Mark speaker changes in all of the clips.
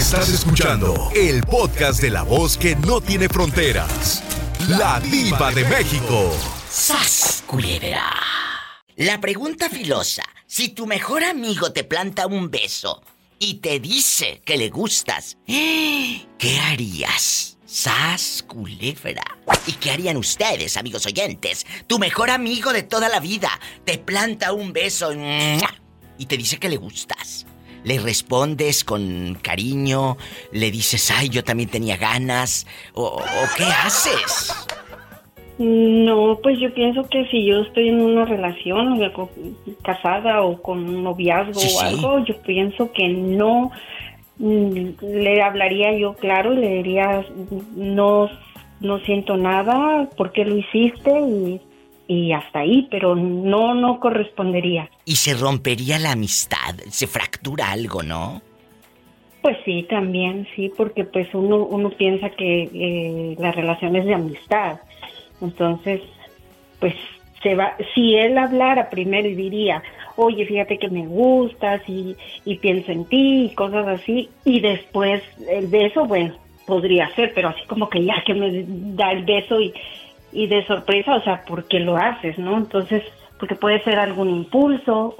Speaker 1: Estás escuchando el podcast de la voz que no tiene fronteras. La diva de México.
Speaker 2: ¡Sas, La pregunta filosa. Si tu mejor amigo te planta un beso y te dice que le gustas, ¿qué harías? ¡Sas, culebra! ¿Y qué harían ustedes, amigos oyentes? Tu mejor amigo de toda la vida te planta un beso y te dice que le gustas le respondes con cariño, le dices, ay, yo también tenía ganas, o, qué haces?
Speaker 3: No, pues yo pienso que si yo estoy en una relación casada o con un noviazgo o algo, yo pienso que no mm, le hablaría yo claro, le diría no no siento nada, ¿por qué lo hiciste? Y y hasta ahí, pero no, no correspondería.
Speaker 2: Y se rompería la amistad, se fractura algo, ¿no?
Speaker 3: Pues sí, también, sí, porque pues uno, uno piensa que eh, la relación es de amistad. Entonces, pues se va, si él hablara primero y diría, oye, fíjate que me gustas y, y pienso en ti y cosas así, y después el beso, bueno, podría ser, pero así como que ya que me da el beso y, y de sorpresa, o sea, porque lo haces, ¿no? Entonces, porque puede ser algún impulso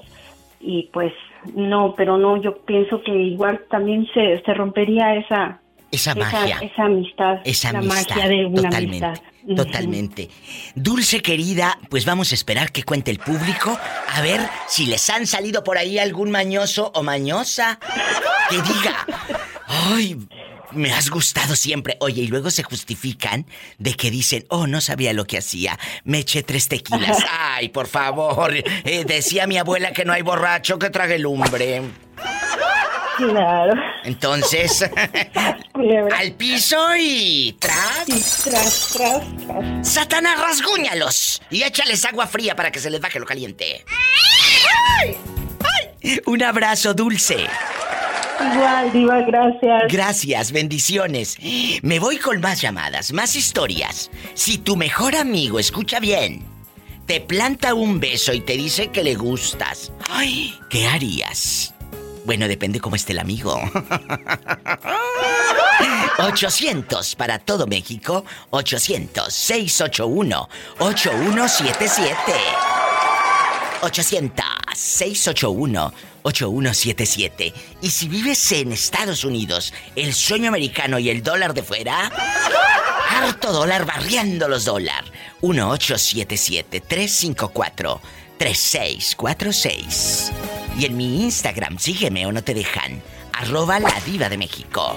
Speaker 3: y pues no, pero no, yo pienso que igual también se, se rompería esa...
Speaker 2: Esa magia.
Speaker 3: Esa, amistad.
Speaker 2: Esa
Speaker 3: la
Speaker 2: magia
Speaker 3: de una amistad.
Speaker 2: Totalmente. Dulce querida, pues vamos a esperar que cuente el público. A ver si les han salido por ahí algún mañoso o mañosa que diga. Ay, me has gustado siempre. Oye, y luego se justifican de que dicen, oh, no sabía lo que hacía. Me eché tres tequilas. Ay, por favor. Eh, decía mi abuela que no hay borracho que trague lumbre.
Speaker 3: Claro.
Speaker 2: Entonces, al piso y tras.
Speaker 3: tras, tras, tras.
Speaker 2: Satanás, rasguñalos y échales agua fría para que se les baje lo caliente. ¡Ay! ¡Ay! Un abrazo dulce.
Speaker 3: Igual, Diva, gracias.
Speaker 2: Gracias, bendiciones. Me voy con más llamadas, más historias. Si tu mejor amigo, escucha bien, te planta un beso y te dice que le gustas, ay, ¿qué harías? Bueno, depende cómo esté el amigo. 800 para todo México, 800-681-8177. 800-681-8177. Y si vives en Estados Unidos, el sueño americano y el dólar de fuera, harto dólar barriendo los dólar. 1877-354-3646. Y en mi Instagram, sígueme o no te dejan. Arroba la diva de México.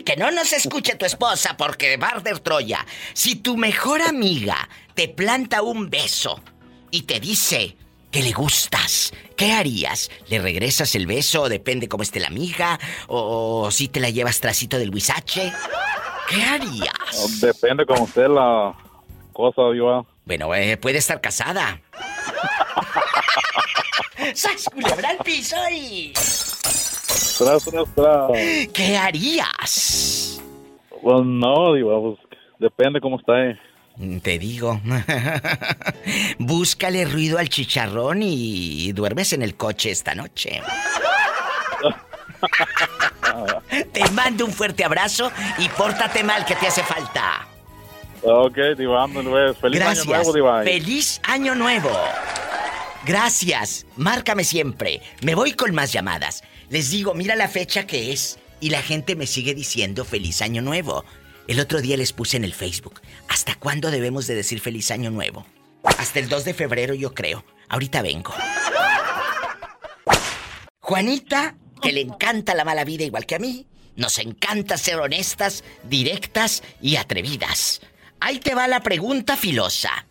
Speaker 2: Que no nos escuche tu esposa porque Barder Troya. Si tu mejor amiga te planta un beso y te dice que le gustas, ¿qué harías? ¿Le regresas el beso? Depende cómo esté la amiga. ¿O si te la llevas trasito del huizache? ¿Qué harías?
Speaker 4: Depende cómo esté la cosa, yo.
Speaker 2: Bueno, eh, puede estar casada. ¡Sas culebra al piso y... ¿Qué harías?
Speaker 4: Pues no, digo, pues depende cómo está. Eh.
Speaker 2: Te digo. Búscale ruido al chicharrón y duermes en el coche esta noche. te mando un fuerte abrazo y pórtate mal que te hace falta.
Speaker 4: Ok, Diva, Feliz
Speaker 2: año
Speaker 4: nuevo, Diva.
Speaker 2: Feliz año nuevo. Gracias. Márcame siempre. Me voy con más llamadas. Les digo, mira la fecha que es. Y la gente me sigue diciendo feliz año nuevo. El otro día les puse en el Facebook. ¿Hasta cuándo debemos de decir feliz año nuevo? Hasta el 2 de febrero yo creo. Ahorita vengo. Juanita, que le encanta la mala vida igual que a mí, nos encanta ser honestas, directas y atrevidas. Ahí te va la pregunta filosa.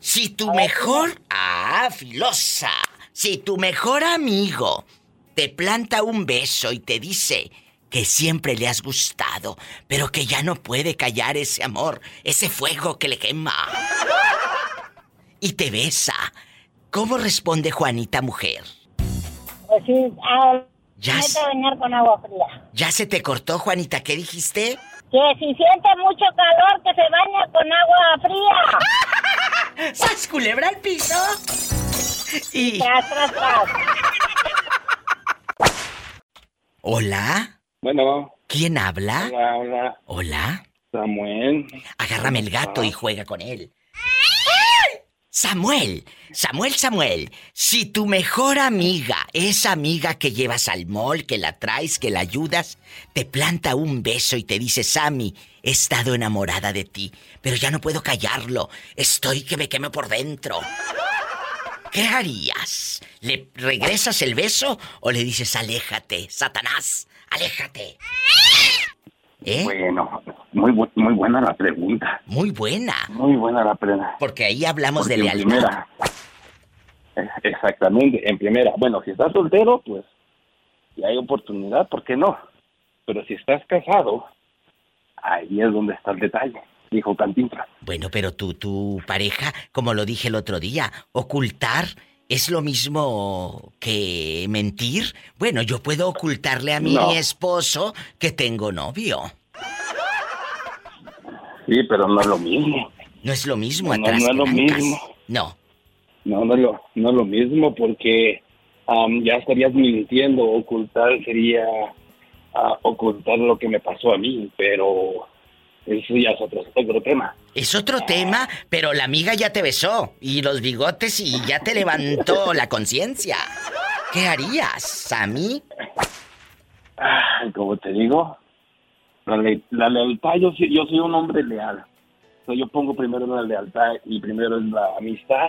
Speaker 2: Si tu mejor... Ah, filosa. Si tu mejor amigo te planta un beso y te dice que siempre le has gustado, pero que ya no puede callar ese amor, ese fuego que le quema. Y te besa. ¿Cómo responde Juanita mujer?
Speaker 5: Pues sí, ah, ya se... bañar con agua fría.
Speaker 2: ¿Ya se te cortó, Juanita? ¿Qué dijiste?
Speaker 5: Que si siente mucho calor, que se baña con agua fría.
Speaker 2: ¡Sas culebra al piso! y...
Speaker 5: Tras, tras, tras.
Speaker 2: Hola.
Speaker 6: Bueno.
Speaker 2: ¿Quién habla?
Speaker 6: Hola, hola.
Speaker 2: Hola.
Speaker 6: Samuel.
Speaker 2: Agárrame el gato y juega con él. Samuel, Samuel, Samuel, si tu mejor amiga, esa amiga que llevas al mall, que la traes, que la ayudas, te planta un beso y te dice, Sammy, he estado enamorada de ti, pero ya no puedo callarlo, estoy que me quemo por dentro. ¿Qué harías? ¿Le regresas el beso o le dices, aléjate, Satanás, aléjate? ¿Eh?
Speaker 6: Bueno, muy, bu- muy buena la pregunta.
Speaker 2: Muy buena.
Speaker 6: Muy buena la pregunta.
Speaker 2: Porque ahí hablamos
Speaker 6: Porque
Speaker 2: de
Speaker 6: en
Speaker 2: lealtad.
Speaker 6: primera, eh, exactamente, en primera. Bueno, si estás soltero, pues si hay oportunidad, ¿por qué no? Pero si estás casado, ahí es donde está el detalle, dijo Cantinflas.
Speaker 2: Bueno, pero tu, tu pareja, como lo dije el otro día, ocultar es lo mismo que mentir. Bueno, yo puedo ocultarle a mi
Speaker 6: No.
Speaker 2: esposo que tengo novio.
Speaker 6: Sí, pero no es lo mismo.
Speaker 2: No es lo mismo
Speaker 6: No,
Speaker 2: atrás
Speaker 6: no es lo mismo.
Speaker 2: No.
Speaker 6: No, no es lo, no es lo mismo porque am, ya estarías mintiendo. Ocultar sería ah, ocultar lo que me pasó a mí, pero eso ya es otro, otro tema.
Speaker 2: Es otro tema, pero la amiga ya te besó y los bigotes y ya te levantó la conciencia. ¿Qué harías?
Speaker 6: Ah, como te digo, la, le- la lealtad, yo, soy- yo soy un hombre leal. Yo pongo primero la lealtad y primero es la amistad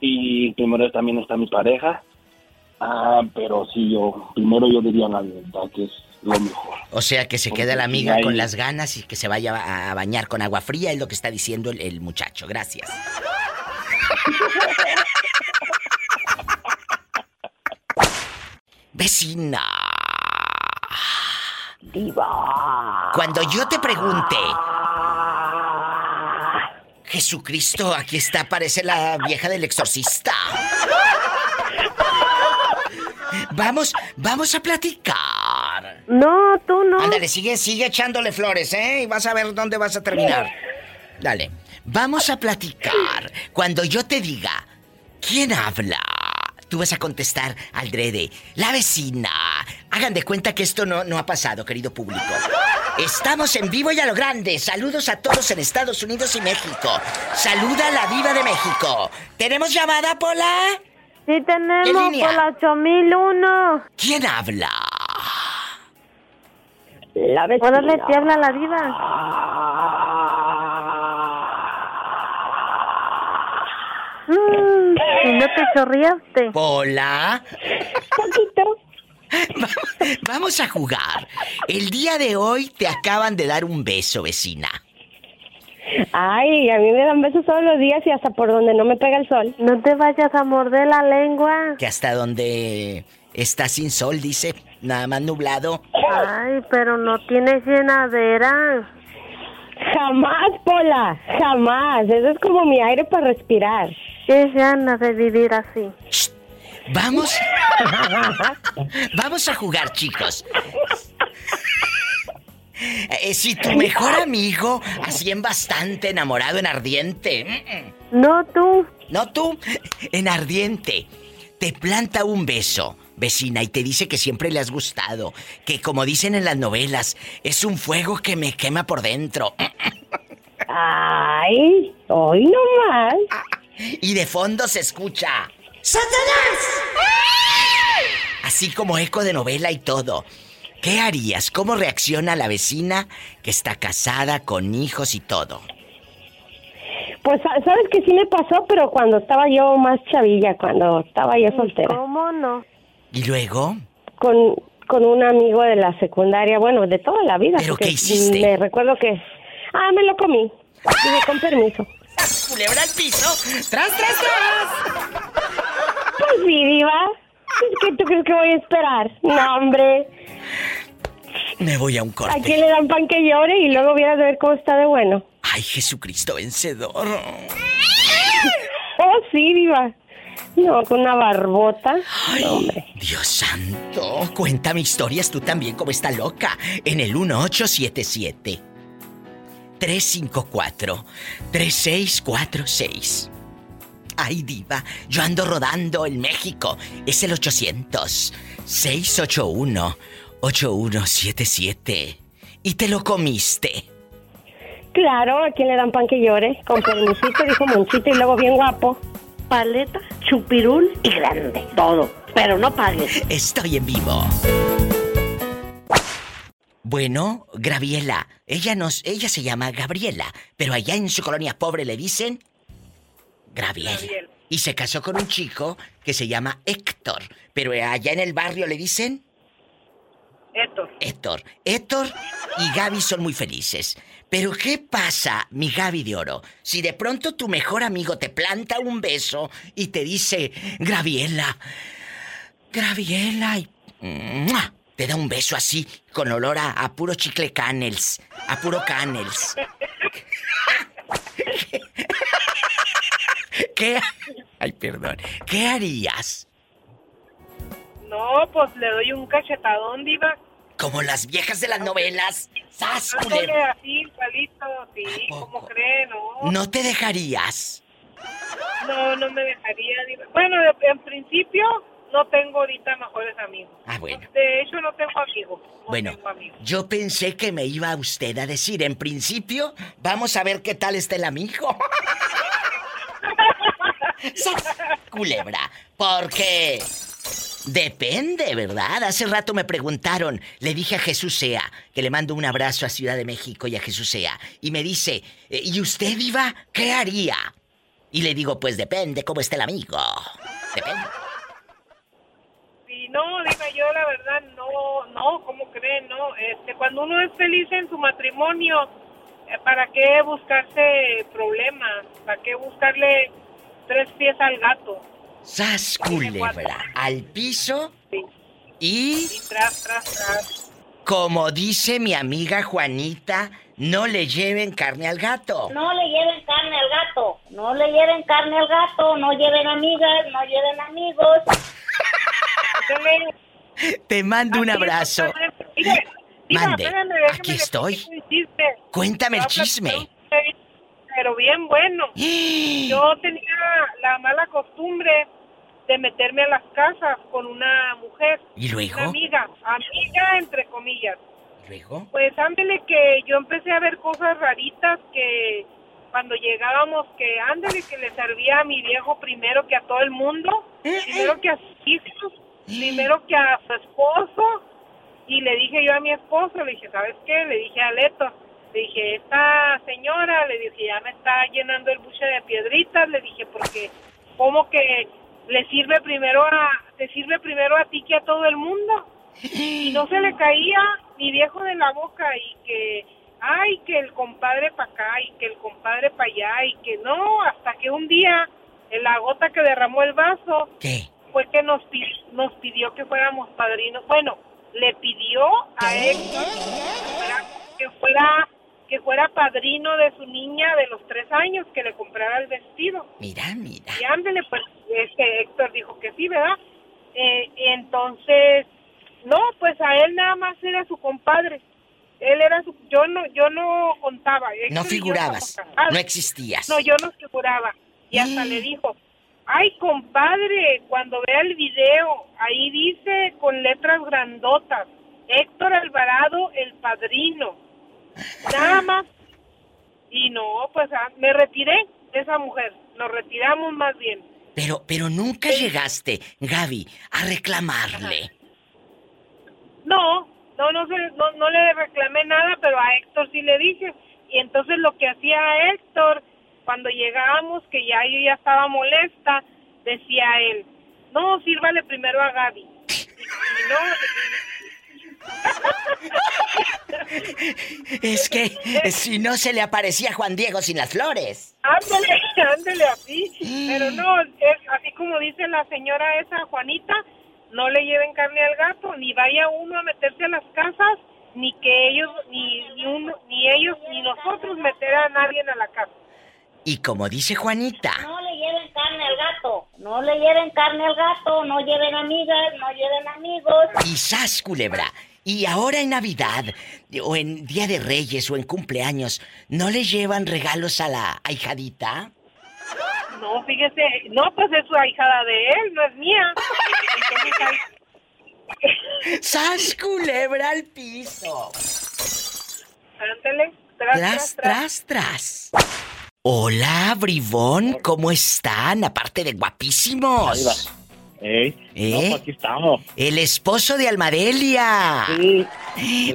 Speaker 6: y primero también está mi pareja. Ah, pero sí, yo primero yo diría la lealtad, que es lo mejor.
Speaker 2: O sea, que se
Speaker 6: Porque
Speaker 2: queda la amiga
Speaker 6: hay-
Speaker 2: con las ganas y que se vaya a a bañar con agua fría, es lo que está diciendo el, el muchacho. Gracias. Vecina.
Speaker 5: Diva.
Speaker 2: Cuando yo te pregunte, Jesucristo, aquí está, parece la vieja del exorcista. Vamos, vamos a platicar.
Speaker 7: No, tú no.
Speaker 2: Ándale, sigue, sigue echándole flores, ¿eh? Y vas a ver dónde vas a terminar. Dale. Vamos a platicar. Cuando yo te diga, ¿quién habla? Tú vas a contestar al drede, la vecina. Hagan de cuenta que esto no, no ha pasado, querido público. Estamos en vivo y a lo grande. Saludos a todos en Estados Unidos y México. Saluda a la diva de México. ¿Tenemos llamada, Pola?
Speaker 7: Sí
Speaker 2: ¿Qué
Speaker 7: tenemos
Speaker 2: línea?
Speaker 7: por la 8001.
Speaker 2: ¿Quién habla?
Speaker 5: La vecina.
Speaker 7: Órale, te habla la diva. Mm, y no te chorreaste.
Speaker 2: Pola.
Speaker 5: Poquito.
Speaker 2: Vamos a jugar. El día de hoy te acaban de dar un beso, vecina.
Speaker 5: Ay, a mí me dan besos todos los días y hasta por donde no me pega el sol.
Speaker 7: No te vayas a morder la lengua.
Speaker 2: Que hasta donde está sin sol, dice, nada más nublado.
Speaker 7: Ay, pero no tienes llenadera.
Speaker 5: Jamás, Pola, jamás. Eso es como mi aire para respirar.
Speaker 7: Qué ganas de vivir así.
Speaker 2: Vamos. Vamos a jugar, chicos. Eh, si tu mejor amigo, así en bastante enamorado, en ardiente. mm,
Speaker 7: No tú.
Speaker 2: No tú, en ardiente. Te planta un beso, vecina, y te dice que siempre le has gustado. Que como dicen en las novelas, es un fuego que me quema por dentro.
Speaker 5: Ay, hoy no más.
Speaker 2: Y de fondo se escucha. ¡Satanás! Así como eco de novela y todo. ¿Qué harías? ¿Cómo reacciona la vecina que está casada con hijos y todo?
Speaker 5: Pues sa- sabes que sí me pasó, pero cuando estaba yo más chavilla, cuando estaba yo soltera,
Speaker 7: ¿Cómo no?
Speaker 2: ¿Y luego?
Speaker 5: con, con un amigo de la secundaria, bueno, de toda la vida.
Speaker 2: ¿Pero qué hiciste?
Speaker 5: Me recuerdo que, ah, me lo comí. Dije, con permiso.
Speaker 2: Culebra al piso. ¡Tras, tras, tras!
Speaker 5: Pues sí, diva. Es que tú crees que voy a esperar. No, hombre.
Speaker 2: Me voy a un
Speaker 5: ¿A
Speaker 2: corte.
Speaker 5: quién le dan pan que llore y luego vienes a ver cómo está de bueno?
Speaker 2: Ay, Jesucristo vencedor.
Speaker 5: Oh, sí, diva. No, con una barbota. No, hombre.
Speaker 2: Dios santo, cuéntame historias tú también como está loca en el 1877 354 3646. Ay, diva, yo ando rodando en México. Es el 800-681-8177. ¿Y te lo comiste?
Speaker 5: Claro, ¿a quién le dan pan que llore? Con permisito, dijo Monchito, y luego bien guapo.
Speaker 8: Paleta, chupirul y grande. Todo. Pero no pagues.
Speaker 2: Estoy en vivo. Bueno, Graviela, ella nos, ella se llama Gabriela, pero allá en su colonia pobre le dicen Graviela.
Speaker 9: Gabriel.
Speaker 2: Y se casó con un chico que se llama Héctor, pero allá en el barrio le dicen
Speaker 9: Héctor.
Speaker 2: Héctor. Héctor y Gaby son muy felices. Pero ¿qué pasa, mi Gaby de Oro? Si de pronto tu mejor amigo te planta un beso y te dice, Graviela, Graviela, y te da un beso así, con olor a, a puro chicle canels, a puro canels. ¿Qué? Ay, perdón. ¿Qué harías?
Speaker 9: No, pues le doy un cachetadón, diva.
Speaker 2: Como las viejas de las novelas. ¡Sas, culebra!
Speaker 9: así, igualito, sí, cree, no.
Speaker 2: ¿No te dejarías?
Speaker 9: No, no me dejaría. Bueno, en principio no tengo ahorita mejores amigos.
Speaker 2: Ah, bueno.
Speaker 9: De hecho, no tengo amigos. No
Speaker 2: Bueno,
Speaker 9: tengo amigos.
Speaker 2: yo pensé que me iba usted a decir, en principio, vamos a ver qué tal está el amigo. ¡Sas! Culebra, porque depende, ¿verdad? Hace rato me preguntaron, le dije a Jesús Sea, que le mando un abrazo a Ciudad de México y a Jesús Sea, y me dice, "Eh, ¿y usted, Iba, qué haría? Y le digo, pues depende cómo esté el amigo. Depende.
Speaker 9: Sí, no, diva, yo la verdad no, no, ¿cómo creen? No, este, cuando uno es feliz en su matrimonio, eh, ¿para qué buscarse problemas? ¿Para qué buscarle tres pies al gato?
Speaker 2: ¡Sas, culebra! Al piso y...
Speaker 9: y tras, tras, tras.
Speaker 2: Como dice mi amiga Juanita, no le lleven carne al gato.
Speaker 8: No le lleven carne al gato. No le lleven carne al gato. No lleven amigas. No lleven amigos.
Speaker 2: Te mando un abrazo. Mande, aquí estoy. Cuéntame el chisme.
Speaker 9: Pero bien bueno. Yo tenía la mala costumbre de meterme a las casas con una mujer,
Speaker 2: ¿Y luego?
Speaker 9: una amiga, amiga entre comillas.
Speaker 2: ¿Luego?
Speaker 9: Pues ándele que yo empecé a ver cosas raritas que cuando llegábamos que ándele que le servía a mi viejo primero que a todo el mundo, primero que a sus hijos, primero que a su esposo y le dije yo a mi esposo, le dije, ¿sabes qué? Le dije a Leto, le dije, esta señora, le dije, ya me está llenando el buche de piedritas, le dije, porque como que le sirve primero a, te sirve primero a ti que a todo el mundo. Y no se le caía mi viejo de la boca y que ay que el compadre para acá y que el compadre para allá y que no hasta que un día en la gota que derramó el vaso
Speaker 2: ¿Qué?
Speaker 9: fue que nos pi- nos pidió que fuéramos padrinos bueno le pidió a él que fuera, que fuera que fuera padrino de su niña de los tres años que le comprara el vestido
Speaker 2: Mira, mira.
Speaker 9: y ándele, pues este Héctor dijo que sí, ¿verdad? Eh, entonces, no, pues a él nada más era su compadre. Él era su, yo no, yo no contaba. Héctor
Speaker 2: No figurabas. No existías.
Speaker 9: No, yo no figuraba. Y hasta le dijo, ay, compadre, cuando vea el video, ahí dice con letras grandotas, Héctor Alvarado, el padrino. Nada más. Y no, pues ah, me retiré de esa mujer. Nos retiramos más bien.
Speaker 2: Pero, pero nunca llegaste, Gaby, a reclamarle.
Speaker 9: No, no, no, se- no, no le reclamé nada, pero a Héctor sí le dije. Y entonces lo que hacía Héctor, cuando llegábamos, que ya yo ya estaba molesta, decía él, no, sírvale primero a Gaby. Y no,
Speaker 2: Es que si no se le aparecía Juan Diego sin las flores.
Speaker 9: ándele, ándele así. Pero no, es así como dice la señora esa, Juanita, no le lleven carne al gato, ni vaya uno a meterse a las casas, ni que ellos, ni, ni uno, ni ellos, ni nosotros meter a nadie a la casa.
Speaker 2: Y como dice Juanita,
Speaker 8: No le lleven carne al gato. No le lleven carne al gato. No lleven amigas. No lleven amigos.
Speaker 2: y sas, culebra. Y ahora en Navidad, o en Día de Reyes, o en cumpleaños, ¿no le llevan regalos a la ahijadita?
Speaker 9: No, fíjese, no, pues es su ahijada de él, no es mía.
Speaker 2: ¡Sas culebra al piso!
Speaker 9: ándele, tras,
Speaker 2: Tras, tras, tras. Hola, bribón, ¿cómo están? Aparte de guapísimos.
Speaker 10: Ey,
Speaker 2: ¿Eh?
Speaker 10: no, pues aquí estamos.
Speaker 2: El esposo de Almadelia.
Speaker 10: Sí,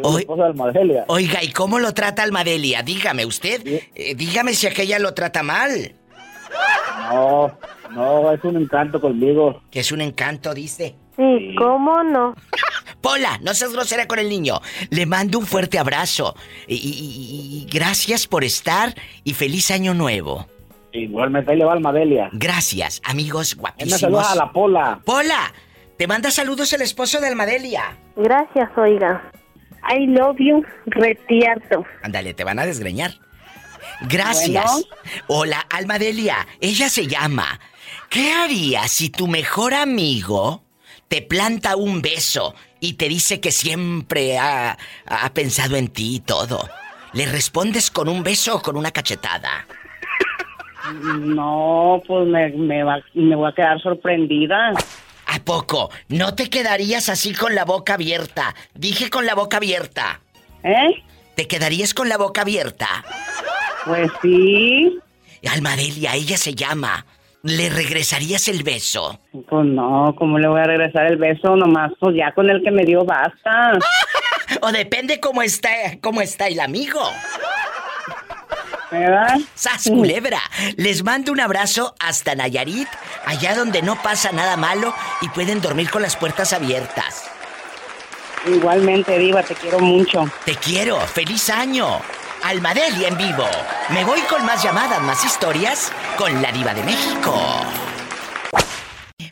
Speaker 10: la esposa de Almadelia.
Speaker 2: Oiga, ¿y cómo lo trata Almadelia? Dígame usted. eh, dígame si aquella lo trata mal.
Speaker 10: No, no, es un encanto conmigo.
Speaker 2: Que es un encanto, dice.
Speaker 7: Sí, ¿cómo no?
Speaker 2: Pola, no seas grosera con el niño. Le mando un fuerte abrazo. Y, y- y- y gracias por estar y feliz año nuevo.
Speaker 10: Igualmente ahí le va Almadelia.
Speaker 2: Gracias, amigos guapísimos.
Speaker 10: saluda a la pola.
Speaker 2: Pola, te manda saludos el esposo de Almadelia.
Speaker 7: Gracias, oiga. I love you, retierto.
Speaker 2: Ándale, te van a desgreñar. Gracias. Hola, Almadelia. Ella se llama. ¿Qué harías si tu mejor amigo te planta un beso y te dice que siempre ha, ha pensado en ti y todo? ¿Le respondes con un beso o con una cachetada?
Speaker 11: No, pues me, me, va- me voy a quedar sorprendida.
Speaker 2: ¿A poco? ¿No te quedarías así con la boca abierta? Dije con la boca abierta.
Speaker 11: ¿Eh?
Speaker 2: ¿Te quedarías con la boca abierta?
Speaker 11: Pues sí.
Speaker 2: Almadelia, ella se llama. ¿Le regresarías el beso?
Speaker 11: Pues no, ¿cómo le voy a regresar el beso? Nomás, pues ya con el que me dio basta.
Speaker 2: O depende cómo está, cómo está el amigo.
Speaker 11: ¿Verdad?
Speaker 2: ¡Sas culebra! Les mando un abrazo hasta Nayarit, allá donde no pasa nada malo y pueden dormir con las puertas abiertas.
Speaker 11: Igualmente, Diva, te quiero mucho.
Speaker 2: Te quiero, feliz año. Almadelia en vivo. Me voy con más llamadas, más historias con la diva de México.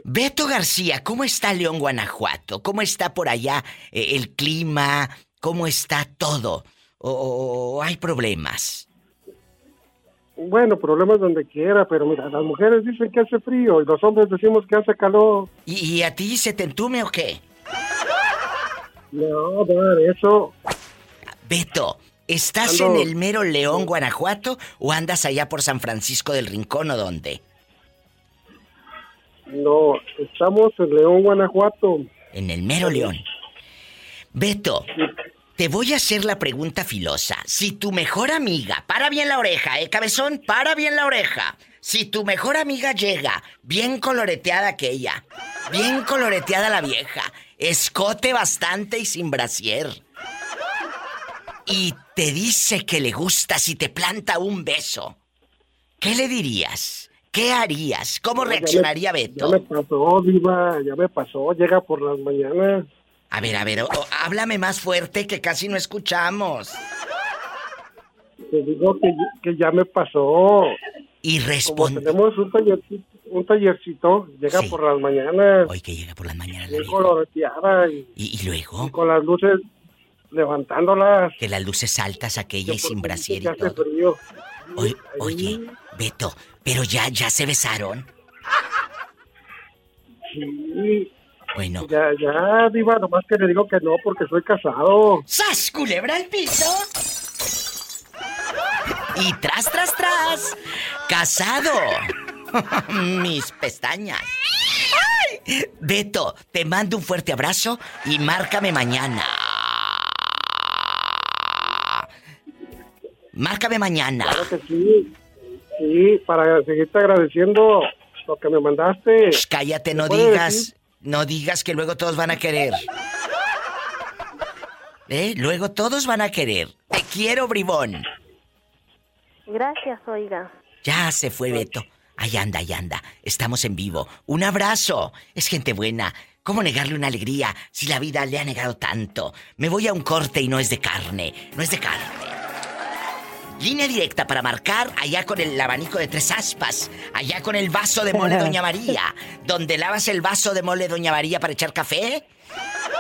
Speaker 2: Beto García, ¿cómo está León, Guanajuato? ¿Cómo está por allá eh, el clima? ¿Cómo está todo? ¿O, o hay problemas?
Speaker 12: Bueno, problemas donde quiera, pero mira, las mujeres dicen que hace frío y los hombres decimos que hace calor.
Speaker 2: ¿Y, y a ti se te entume o qué?
Speaker 12: No, no, eso.
Speaker 2: Beto, ¿estás
Speaker 12: Ando-
Speaker 2: en el mero León, Guanajuato o andas allá por San Francisco del Rincón o dónde?
Speaker 12: No, estamos en León, Guanajuato.
Speaker 2: En el mero León. Beto, te voy a hacer la pregunta filosa. Si tu mejor amiga, para bien la oreja, ¿eh, cabezón? Para bien la oreja. Si tu mejor amiga llega, bien coloreteada aquella, bien coloreteada la vieja, escote bastante y sin brasier, y te dice que le gustas y te planta un beso, ¿qué le dirías? ¿Qué harías? ¿Cómo
Speaker 12: Ya
Speaker 2: reaccionaría
Speaker 12: Ya
Speaker 2: Beto?
Speaker 12: me pasó, Diva, ya me pasó. Llega por las mañanas.
Speaker 2: A ver, a ver, o- o- háblame más fuerte que casi no escuchamos.
Speaker 12: Te digo que, que ya me pasó.
Speaker 2: Y
Speaker 12: Como
Speaker 2: responde.
Speaker 12: tenemos un tallercito, un tallercito llega
Speaker 2: Sí.
Speaker 12: por las mañanas.
Speaker 2: Hoy que llega por las mañanas la
Speaker 12: coloreteada y,
Speaker 2: Y, y luego,
Speaker 12: con las luces levantándolas.
Speaker 2: que las luces altas aquella y sin brasier y todo.
Speaker 12: frío.
Speaker 2: Oye, oye, Beto, pero ya, ya se besaron.
Speaker 12: Sí,
Speaker 2: Bueno.
Speaker 12: ya, ya, Diva, nomás que le digo que no porque soy casado.
Speaker 2: ¡Sas, culebra al piso! Y tras, tras, tras, casado. Mis pestañas. ¡Ay! Beto, te mando un fuerte abrazo y márcame mañana. Márcame mañana.
Speaker 12: Claro que sí. Sí, para seguirte agradeciendo lo que me mandaste.
Speaker 2: Shh, cállate, no
Speaker 12: ¿Puedo
Speaker 2: digas.
Speaker 12: decir?
Speaker 2: No digas que luego todos van a querer. ¿Eh? Luego todos van a querer. Te quiero, bribón.
Speaker 7: Gracias, oiga.
Speaker 2: Ya se fue Beto. Ahí anda, ahí anda. Estamos en vivo. Un abrazo. Es gente buena. ¿Cómo negarle una alegría si la vida le ha negado tanto? Me voy a un corte y no es de carne. No es de carne. Línea directa para marcar allá con el abanico de tres aspas, allá con el vaso de mole Doña María, donde lavas el vaso de mole Doña María para echar café.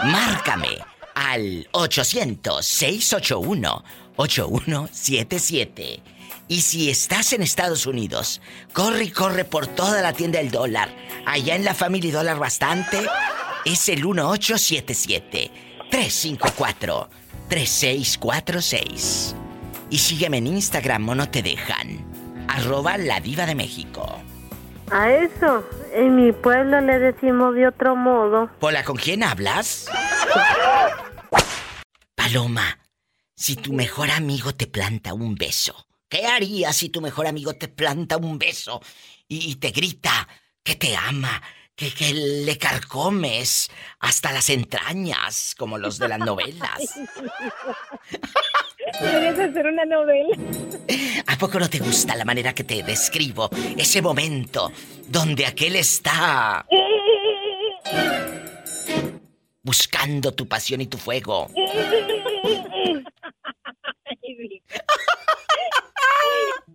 Speaker 2: Márcame al 800-681-8177. Y si estás en Estados Unidos, corre y corre por toda la tienda del dólar. Allá en la Family Dólar bastante es el 1877-354-3646. Y sígueme en Instagram o no te dejan. Arroba la diva de México.
Speaker 7: A eso, en mi pueblo le decimos de otro modo.
Speaker 2: Pola, ¿con quién hablas? Paloma, si tu mejor amigo te planta un beso, ¿qué harías si tu mejor amigo te planta un beso y, y te grita que te ama, que, que le carcomes hasta las entrañas, como los de las novelas?
Speaker 13: Quieres hacer una novela.
Speaker 2: ¿A poco no te gusta la manera que te describo? Ese momento donde aquel está buscando tu pasión y tu fuego.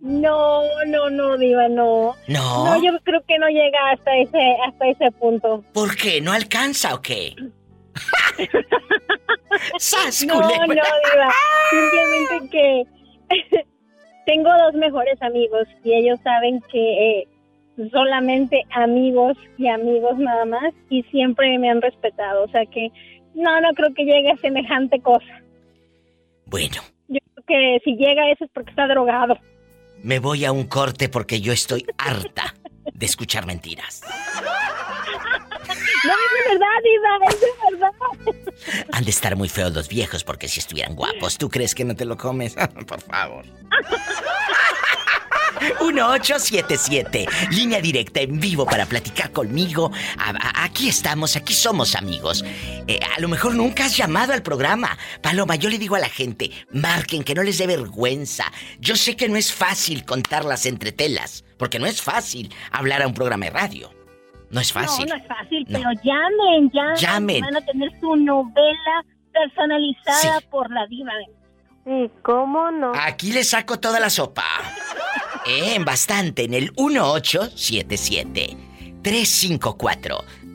Speaker 13: No, no, no, Diva, no.
Speaker 2: ¿No?
Speaker 13: No, yo creo que no llega hasta ese, hasta ese punto.
Speaker 2: ¿Por qué? ¿No alcanza o qué? ¡Sas,
Speaker 13: No, no! Diva. Simplemente que tengo dos mejores amigos y ellos saben que eh, solamente amigos y amigos nada más y siempre me han respetado. O sea que no, no creo que llegue a semejante cosa.
Speaker 2: Bueno,
Speaker 13: Yo creo que si llega eso es porque está drogado.
Speaker 2: me voy a un corte porque yo estoy harta de escuchar mentiras.
Speaker 13: No, es de verdad, Diva, es de verdad.
Speaker 2: Han de estar muy feos los viejos porque si estuvieran guapos, ¿tú crees que no te lo comes? Por favor. 1877, línea directa en vivo para platicar conmigo. Aquí estamos, aquí somos amigos. Eh, a lo mejor nunca has llamado al programa. Paloma, yo le digo a la gente, marquen que no les dé vergüenza. Yo sé que no es fácil contar las entretelas, porque no es fácil hablar a un programa de radio. No es fácil.
Speaker 13: No, no es fácil,
Speaker 2: No.
Speaker 13: pero llamen, llamen.
Speaker 2: Llamen.
Speaker 13: Van a tener su novela personalizada
Speaker 2: Sí.
Speaker 13: por la diva de
Speaker 7: ¿Y cómo no?
Speaker 2: Aquí le saco toda la sopa. Eh, bastante, en el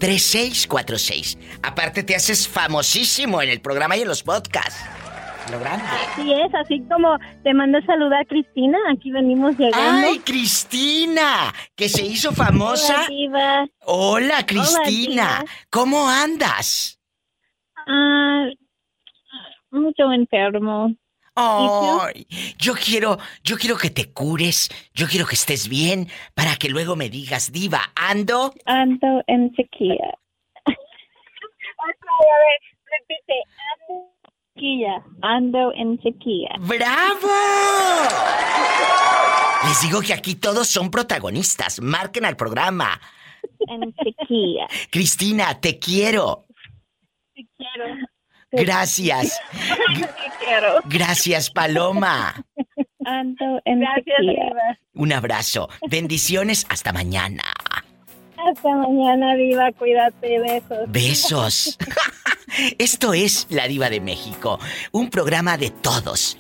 Speaker 2: 1877-354-3646. Aparte te haces famosísimo en el programa y en los podcasts. Lo grande.
Speaker 13: Así es, así como te manda a saludar Cristina, aquí venimos llegando.
Speaker 2: ¡Ay, Cristina! Que se hizo famosa.
Speaker 13: Hola, diva.
Speaker 2: Hola, Cristina.
Speaker 13: diva.
Speaker 2: ¿Cómo andas?
Speaker 13: Ah, mucho enfermo.
Speaker 2: Ay, yo quiero, yo quiero que te cures, yo quiero que estés bien para que luego me digas, diva, ando.
Speaker 13: Ando en sequía. a ver, repite. Ando en sequía. Ando en sequía.
Speaker 2: ¡Bravo! Les digo que aquí todos son protagonistas. Marquen al programa.
Speaker 13: En sequía.
Speaker 2: Cristina, te quiero.
Speaker 13: Te quiero.
Speaker 2: Gracias.
Speaker 13: Te quiero.
Speaker 2: Gracias, Paloma.
Speaker 13: Ando en sequía.
Speaker 2: Un abrazo. Bendiciones. Hasta mañana.
Speaker 13: Hasta mañana, Diva. Cuídate. Besos.
Speaker 2: Besos. Esto es La Diva de México. Un programa de todos.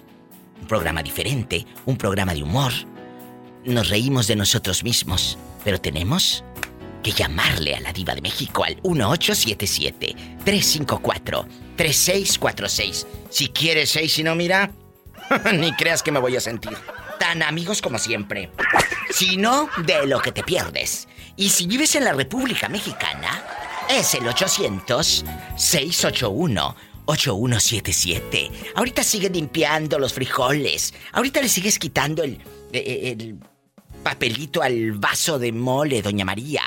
Speaker 2: Un programa diferente. Un programa de humor. Nos reímos de nosotros mismos. Pero tenemos que llamarle a la Diva de México al 1877-354-3646. Si quieres seis y no mira, ni creas que me voy a sentir. Tan amigos como siempre. Si no, de lo que te pierdes. Y si vives en la República Mexicana, es el 800-681-8177. Ahorita siguen limpiando los frijoles. Ahorita le sigues quitando el, eh, el papelito al vaso de mole, doña María.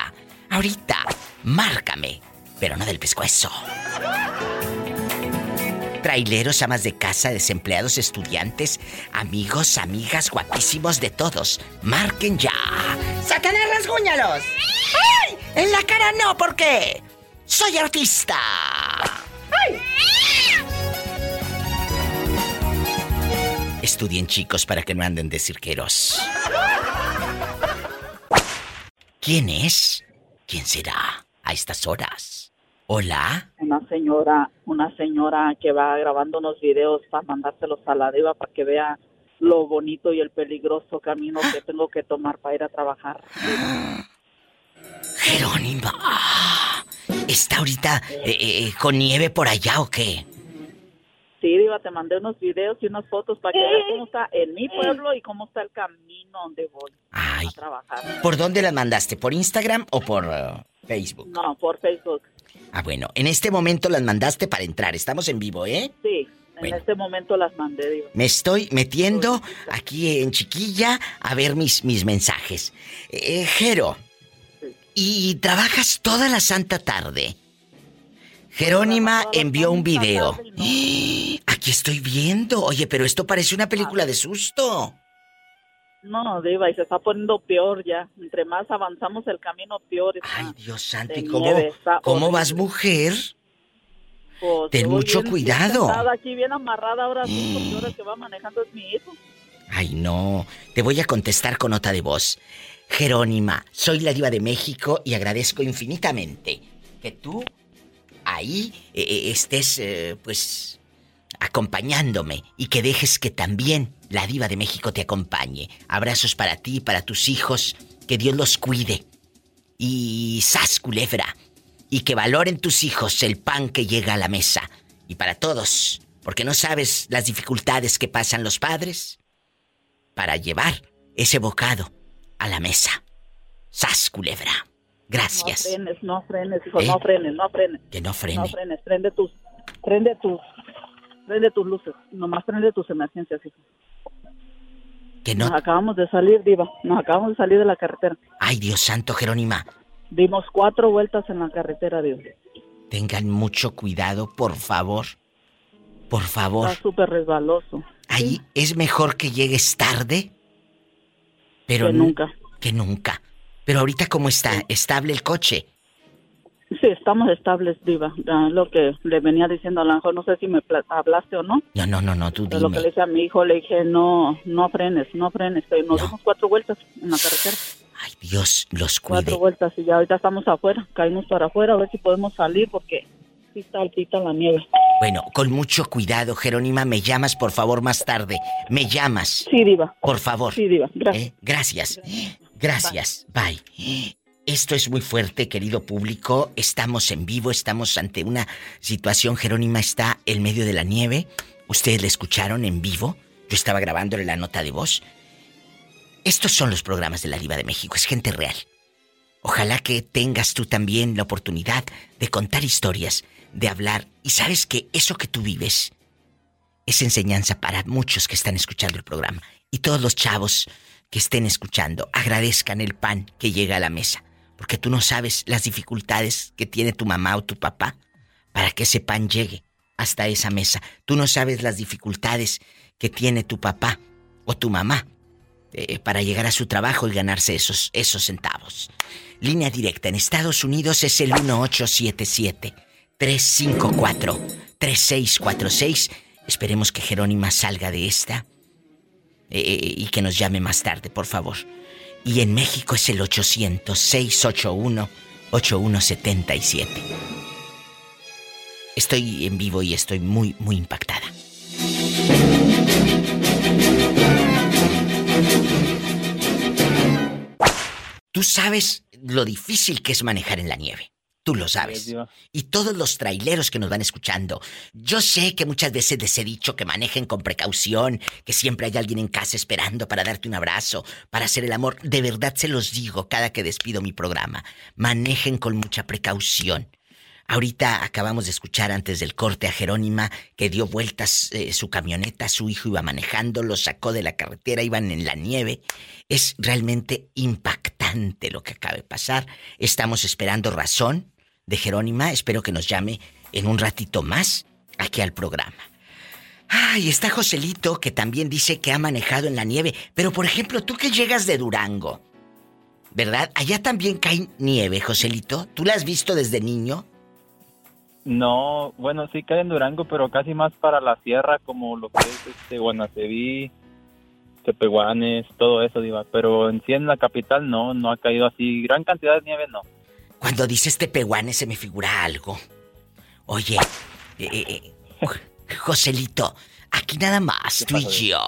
Speaker 2: Ahorita, márcame, pero no del pescuezo. Traileros, amas de casa, desempleados, estudiantes, amigos, amigas, guapísimos de todos. Marquen ya. ¡Satanás, rasguñalos! ¡Ay! En la cara no, ¿por qué? Soy artista. ¡Ay! Estudien chicos para que no anden de cirqueros. ¿Quién es? ¿Quién será a estas horas? Hola.
Speaker 14: Una señora, una señora que va grabando unos videos para mandárselos a la diva para que vea lo bonito y el peligroso camino que tengo que tomar para ir a trabajar.
Speaker 2: Jerónima. ¿Está ahorita eh, eh, con nieve por allá o qué?
Speaker 14: Sí, diva, te mandé unos videos y unas fotos para que veas cómo está en mi pueblo y cómo está el camino donde voy a trabajar.
Speaker 2: ¿Por dónde las mandaste? ¿Por Instagram o por eh, Facebook?
Speaker 14: No, por Facebook.
Speaker 2: Ah, bueno, en este momento las mandaste para entrar. Estamos en vivo, ¿eh?
Speaker 14: Sí, en este momento las mandé, diva.
Speaker 2: Me estoy metiendo aquí en chiquilla a ver mis, mis mensajes. Eh, Jero, y trabajas toda la santa tarde. Jerónima envió un video. Aquí estoy viendo. Oye, pero esto parece una película de susto.
Speaker 14: No, Diva, y se está poniendo peor ya. Entre más avanzamos el camino, peor. Está
Speaker 2: Ay, Dios santo, ¿y cómo,
Speaker 14: nieve,
Speaker 2: cómo vas, mujer?
Speaker 14: Pues,
Speaker 2: Ten mucho
Speaker 14: bien-
Speaker 2: cuidado.
Speaker 14: bien sentada aquí bien amarrada ahora sí, porque ahora el que va manejando es mi hijo.
Speaker 2: Ay, no. Te voy a contestar con nota de voz. Jerónima, soy la diva de México y agradezco infinitamente que tú ahí eh, eh, estés, eh, pues, acompañándome y que dejes que también la diva de México te acompañe. Abrazos para ti, para tus hijos, que Dios los cuide. Y sas, culebra. Y que valoren tus hijos el pan que llega a la mesa. Y para todos, porque no sabes las dificultades que pasan los padres para llevar ese bocado a la mesa. Sas, culebra. Gracias.
Speaker 14: No frenes, no frenes, hijo,
Speaker 2: ¿Eh?
Speaker 14: no frenes, no frenes.
Speaker 2: Que no frene.
Speaker 14: No frenes, prende tus, prende tus, prende tus luces. Nomás prende tus emergencias, hijo.
Speaker 2: Que no.
Speaker 14: Nos acabamos de salir, Diva. Nos acabamos de salir de la carretera.
Speaker 2: Ay, Dios santo, Jerónima.
Speaker 14: Dimos cuatro vueltas en la carretera, Dios.
Speaker 2: Tengan mucho cuidado, por favor. Por favor.
Speaker 14: Está súper resbaloso.
Speaker 2: Ahí es mejor que llegues tarde. Pero
Speaker 14: Que
Speaker 2: nu-
Speaker 14: nunca.
Speaker 2: Que nunca. Pero ahorita, ¿cómo está? ¿Estable el coche?
Speaker 14: Sí, estamos estables, Diva. Ah, lo que le venía diciendo a mejor, no sé si me hablaste o no.
Speaker 2: No, no, no, no, tú
Speaker 14: Pero lo que
Speaker 2: dime.
Speaker 14: le dije a mi hijo, le dije, no, no frenes, no frenes. Pero nos dimos cuatro vueltas en la carretera.
Speaker 2: Dios los
Speaker 14: Cuatro
Speaker 2: cuide.
Speaker 14: vueltas y ya ahorita estamos afuera. Caímos para afuera a ver si podemos salir porque está altita la nieve.
Speaker 2: Bueno, con mucho cuidado, Jerónima, me llamas por favor más tarde. Me llamas.
Speaker 14: Sí, Diva.
Speaker 2: Por favor.
Speaker 14: Sí, Diva. Gracias.
Speaker 2: ¿Eh? Gracias. Gracias. Bye. Esto es muy fuerte, querido público. Estamos en vivo, estamos ante una situación. Jerónima está en medio de la nieve. Ustedes la escucharon en vivo. Yo estaba grabándole la nota de voz. Estos son los programas de la Diva de México. Es gente real. Ojalá que tengas tú también la oportunidad de contar historias, de hablar. Y sabes que eso que tú vives es enseñanza para muchos que están escuchando el programa. Y todos los chavos que estén escuchando agradezcan el pan que llega a la mesa. Porque tú no sabes las dificultades que tiene tu mamá o tu papá para que ese pan llegue hasta esa mesa. Tú no sabes las dificultades que tiene tu papá o tu mamá eh, para llegar a su trabajo y ganarse esos, esos centavos. Línea directa en Estados Unidos es el 1877-354-3646. Esperemos que Jerónima salga de esta eh, y que nos llame más tarde, por favor. Y en México es el 800-681-8177. Estoy en vivo y estoy muy, muy impactada. Tú sabes lo difícil que es manejar en la nieve. Tú lo sabes. Y todos los traileros que nos van escuchando. Yo sé que muchas veces les he dicho que manejen con precaución, que siempre hay alguien en casa esperando para darte un abrazo, para hacer el amor. De verdad se los digo cada que despido mi programa. Manejen con mucha precaución. Ahorita acabamos de escuchar antes del corte a Jerónima que dio vueltas eh, su camioneta, su hijo iba manejando, lo sacó de la carretera, iban en la nieve. Es realmente impactante lo que acaba de pasar. Estamos esperando razón de Jerónima, espero que nos llame en un ratito más aquí al programa. Ay, está Joselito que también dice que ha manejado en la nieve, pero por ejemplo, tú que llegas de Durango, ¿verdad? Allá también cae nieve, Joselito. ¿Tú la has visto desde niño?
Speaker 4: No, bueno, sí cae en Durango, pero casi más para la sierra, como lo que es este Guanaceví, Tepehuanes, todo eso, Diva. Pero en sí en la capital no, no ha caído así. Gran cantidad de nieve no.
Speaker 2: Cuando dices Tepehuanes se me figura algo. Oye, eh, eh, eh, Joselito, aquí nada más tú y yo.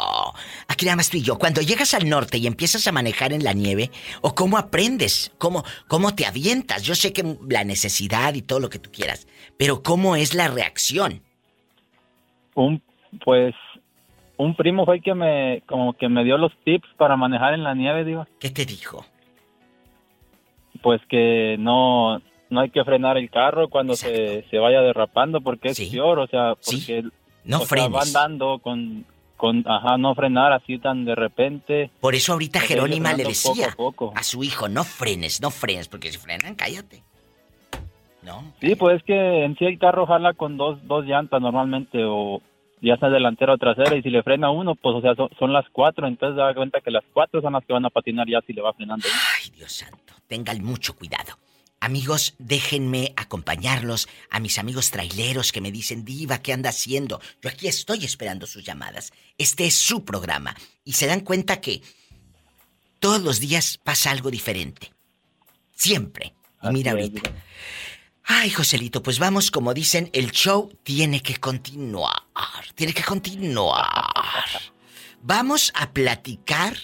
Speaker 2: Aquí nada más tú y yo. Cuando llegas al norte y empiezas a manejar en la nieve, o cómo aprendes, cómo, cómo te avientas. Yo sé que la necesidad y todo lo que tú quieras, pero cómo es la reacción.
Speaker 4: Un, pues, un primo fue el que me, como que me dio los tips para manejar en la nieve, Diva.
Speaker 2: ¿Qué te dijo?
Speaker 4: Pues que no, no hay que frenar el carro cuando se, se vaya derrapando porque es peor, o sea, porque
Speaker 2: No
Speaker 4: o sea,
Speaker 2: frenes.
Speaker 4: van dando con, con ajá, no frenar así tan de repente.
Speaker 2: Por eso ahorita Jerónima le
Speaker 4: poco
Speaker 2: decía
Speaker 4: a poco.
Speaker 2: a su hijo, no frenes, no frenes, porque si frenan, cállate. ¿No?
Speaker 4: Sí, pues es que en sí el carro jala con dos, dos llantas normalmente, o ya sea delantera o trasera, y si le frena uno, pues o sea, son, son las cuatro, entonces da cuenta que las cuatro son las que van a patinar ya si le va frenando.
Speaker 2: Ay, Dios santo, tengan mucho cuidado. Amigos, déjenme acompañarlos a mis amigos traileros que me dicen, Diva, ¿qué anda haciendo? Yo aquí estoy esperando sus llamadas. Este es su programa. Y se dan cuenta que todos los días pasa algo diferente. Siempre. Y mira ahorita. Ay, Joselito, pues vamos, como dicen, el show tiene que continuar. Tiene que continuar. Vamos a platicar.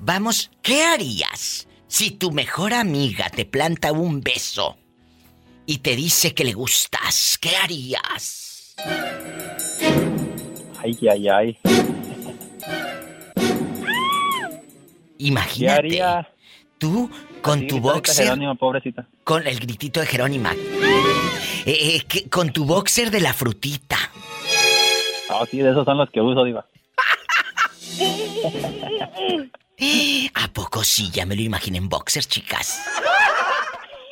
Speaker 2: Vamos, ¿qué harías si tu mejor amiga te planta un beso y te dice que le gustas? ¿Qué harías?
Speaker 4: Ay, ay, ay.
Speaker 2: Imagínate.
Speaker 4: haría?
Speaker 2: Tú con
Speaker 4: Así
Speaker 2: tu boxer.
Speaker 4: Jerónima, pobrecita.
Speaker 2: Con el gritito de Jerónima. Eh, eh, que- con tu boxer de la frutita.
Speaker 4: Ah, sí, de esos son los que uso, diva.
Speaker 2: ¿A poco sí? Ya me lo imaginé en boxer, chicas.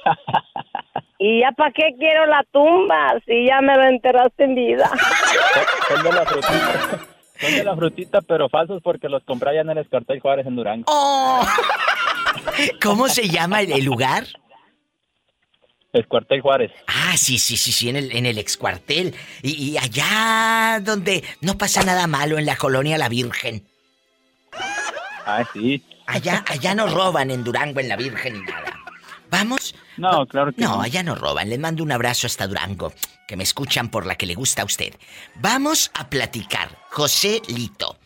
Speaker 5: ¿Y ya para qué quiero la tumba si ya me lo enterraste en vida?
Speaker 4: Son de la frutita. Son de la frutita, pero falsos porque los compré allá en el Escartel Juárez en Durango.
Speaker 2: ¡Oh! ¿Cómo se llama el, el lugar?
Speaker 4: Escuartel Juárez.
Speaker 2: Ah, sí, sí, sí, sí, en el, en el excuartel. Y, y allá donde no pasa nada malo, en la colonia La Virgen.
Speaker 4: Ah, sí.
Speaker 2: Allá, allá no roban en Durango, en La Virgen, ni nada. ¿Vamos?
Speaker 4: No, claro que
Speaker 2: No,
Speaker 4: no.
Speaker 2: allá no roban. Les mando un abrazo hasta Durango, que me escuchan por la que le gusta a usted. Vamos a platicar. José Lito.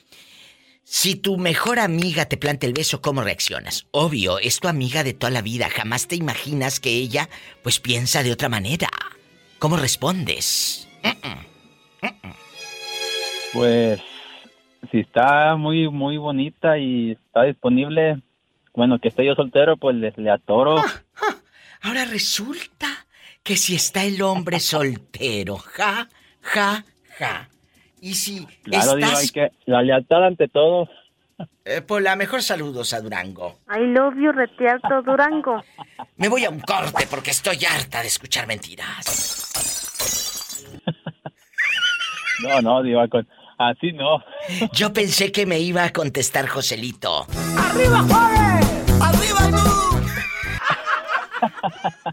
Speaker 2: Si tu mejor amiga te planta el beso, ¿cómo reaccionas? Obvio, es tu amiga de toda la vida. Jamás te imaginas que ella, pues, piensa de otra manera. ¿Cómo respondes?
Speaker 4: Pues, si está muy, muy bonita y está disponible, bueno, que esté yo soltero, pues le, le atoro.
Speaker 2: Ahora resulta que si está el hombre soltero, ja, ja, ja. Y si
Speaker 4: Claro, digo, hay que, la lealtad ante todo.
Speaker 2: Eh, por la mejor saludos a Durango.
Speaker 7: I love you, Retiarto Durango.
Speaker 2: Me voy a un corte porque estoy harta de escuchar mentiras.
Speaker 4: No, no, digo, con, así no.
Speaker 2: Yo pensé que me iba a contestar Joselito.
Speaker 15: ¡Arriba, Juárez! ¡Arriba tú!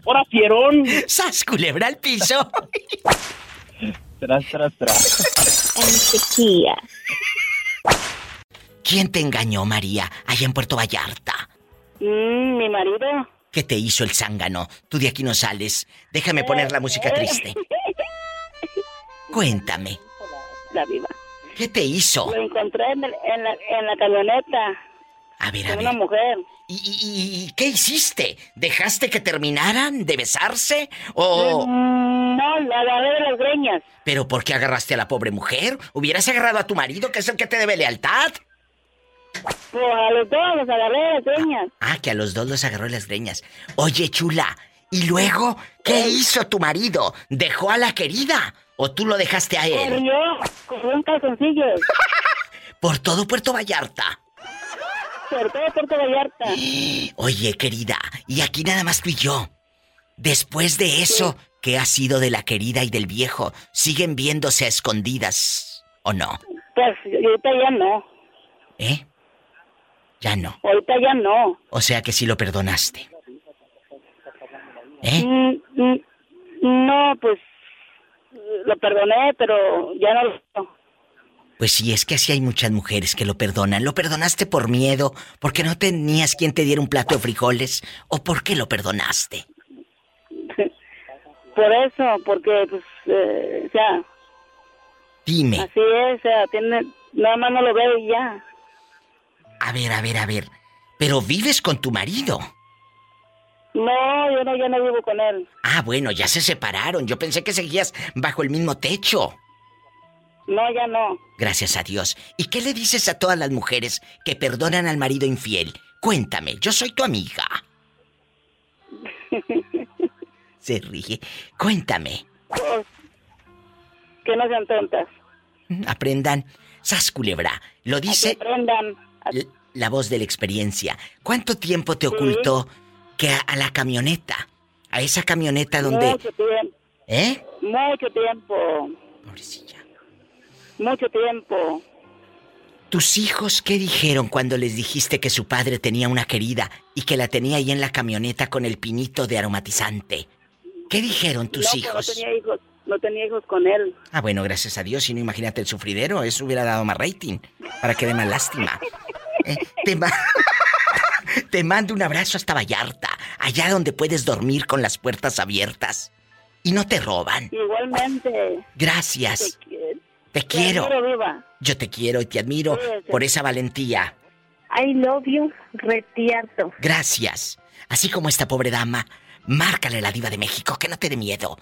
Speaker 2: ¡Hora, fierón! ¡Sas, culebra al piso!
Speaker 4: Tras, tras, tras.
Speaker 5: En sequía.
Speaker 2: ¿Quién te engañó, María, allá en Puerto Vallarta?
Speaker 5: Mm, mi marido.
Speaker 2: ¿Qué te hizo el zángano? Tú de aquí no sales. Déjame poner la música triste. Cuéntame,
Speaker 5: La viva.
Speaker 2: ¿qué te hizo?
Speaker 5: Lo encontré en, el- en la, en la camioneta.
Speaker 2: A ver, a ver.
Speaker 5: una mujer.
Speaker 2: ¿Y, y- y qué hiciste? ¿Dejaste que terminaran de besarse? ¿O...?
Speaker 5: Mm, No, la agarré de las greñas.
Speaker 2: ¿Pero por qué agarraste a la pobre mujer? ¿Hubieras agarrado a tu marido, que es el que te debe lealtad?
Speaker 5: Pues a los dos los agarré de las greñas.
Speaker 2: Ah, que a los dos los agarró las greñas. Oye, chula, ¿y luego qué hizo tu marido? ¿Dejó a la querida? ¿O tú lo dejaste a él?
Speaker 5: Corrió, corrió en calzoncillos.
Speaker 2: Por todo Puerto Vallarta.
Speaker 5: Por todo Puerto Vallarta.
Speaker 2: Oye, querida, y aquí nada más tú y yo. Después de eso, ¿qué ha sido de la querida y del viejo? ¿Siguen viéndose a escondidas o no?
Speaker 5: Pues ahorita ya no.
Speaker 2: ¿Eh? Ya no.
Speaker 5: Ahorita ya no.
Speaker 2: O sea que sí lo perdonaste. ¿Eh?
Speaker 5: Mm, mm, No, pues lo perdoné, pero ya no lo...
Speaker 2: Pues sí, es que así hay muchas mujeres que lo perdonan. ¿Lo perdonaste por miedo? ¿Porque no tenías quien te diera un plato de frijoles? ¿O por qué lo perdonaste?
Speaker 5: Por eso, porque pues, eh, o sea,
Speaker 2: Dime.
Speaker 5: así es, o sea, tiene, nada más no lo veo y ya.
Speaker 2: A ver, a ver, a ver. Pero vives con tu marido.
Speaker 5: No, yo no, yo no vivo con él.
Speaker 2: Ah, bueno, ya se separaron. Yo pensé que seguías bajo el mismo techo.
Speaker 5: No, ya no.
Speaker 2: Gracias a Dios. ¿Y qué le dices a todas las mujeres que perdonan al marido infiel? Cuéntame, yo soy tu amiga. Se ríe. Cuéntame.
Speaker 5: Pues, que no sean tontas.
Speaker 2: Aprendan. Sas culebra, lo dice l- la voz de la experiencia. ¿Cuánto tiempo te ocultó que a, a la camioneta, a esa camioneta donde...
Speaker 16: Mucho tiempo.
Speaker 2: ¿Eh?
Speaker 16: Mucho tiempo. Mucho tiempo.
Speaker 2: ¿Tus hijos qué dijeron cuando les dijiste que su padre tenía una querida y que la tenía ahí en la camioneta con el pinito de aromatizante? ¿Qué dijeron tus
Speaker 16: No, pues,
Speaker 2: hijos?
Speaker 16: No tenía hijos, no tenía hijos con él.
Speaker 2: Ah, bueno, gracias a Dios, si no imagínate el sufridero, eso hubiera dado más rating, para que dé más lástima. Eh, te, ma- te mando un abrazo hasta Vallarta, allá donde puedes dormir con las puertas abiertas y no te roban.
Speaker 16: Igualmente.
Speaker 2: Gracias.
Speaker 16: Te
Speaker 2: Te quiero. Yo te quiero y te admiro por esa valentía.
Speaker 7: I love you, retierto.
Speaker 2: Gracias. Así como esta pobre dama, márcale a la diva de México, que no te dé miedo.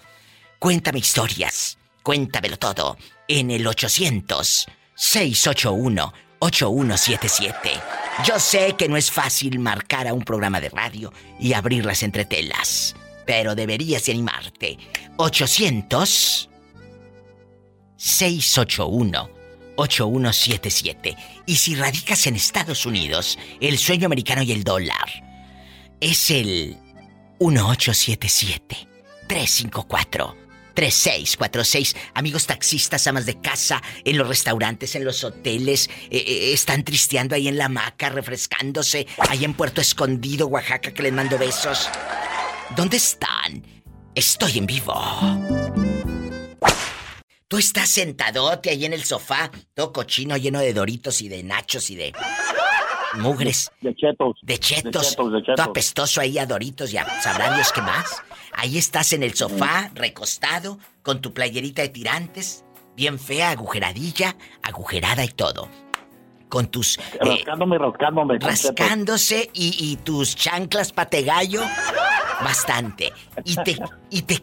Speaker 2: Cuéntame historias. Cuéntamelo todo en el 800-681-8177. Yo sé que no es fácil marcar a un programa de radio y abrir las entretelas, pero deberías de animarte. 800 681-8177. Y si radicas en Estados Unidos, el sueño americano y el dólar es el 1877-354-3646. Amigos taxistas, amas de casa, en los restaurantes, en los hoteles, eh, eh, están tristeando ahí en la hamaca, refrescándose, ahí en Puerto Escondido, Oaxaca, que les mando besos. ¿Dónde están? Estoy en vivo. Tú estás sentadote ahí en el sofá, todo cochino, lleno de doritos y de nachos y de mugres.
Speaker 15: De chetos.
Speaker 2: De chetos.
Speaker 15: De chetos, de chetos.
Speaker 2: Todo apestoso ahí a doritos y a sabrá Dios qué más. Ahí estás en el sofá, recostado, con tu playerita de tirantes, bien fea, agujeradilla, agujerada y todo. Con tus... eh,
Speaker 15: Rascándome, rascándome.
Speaker 2: rascándose y, y tus chanclas pategallo bastante. Y te, y te,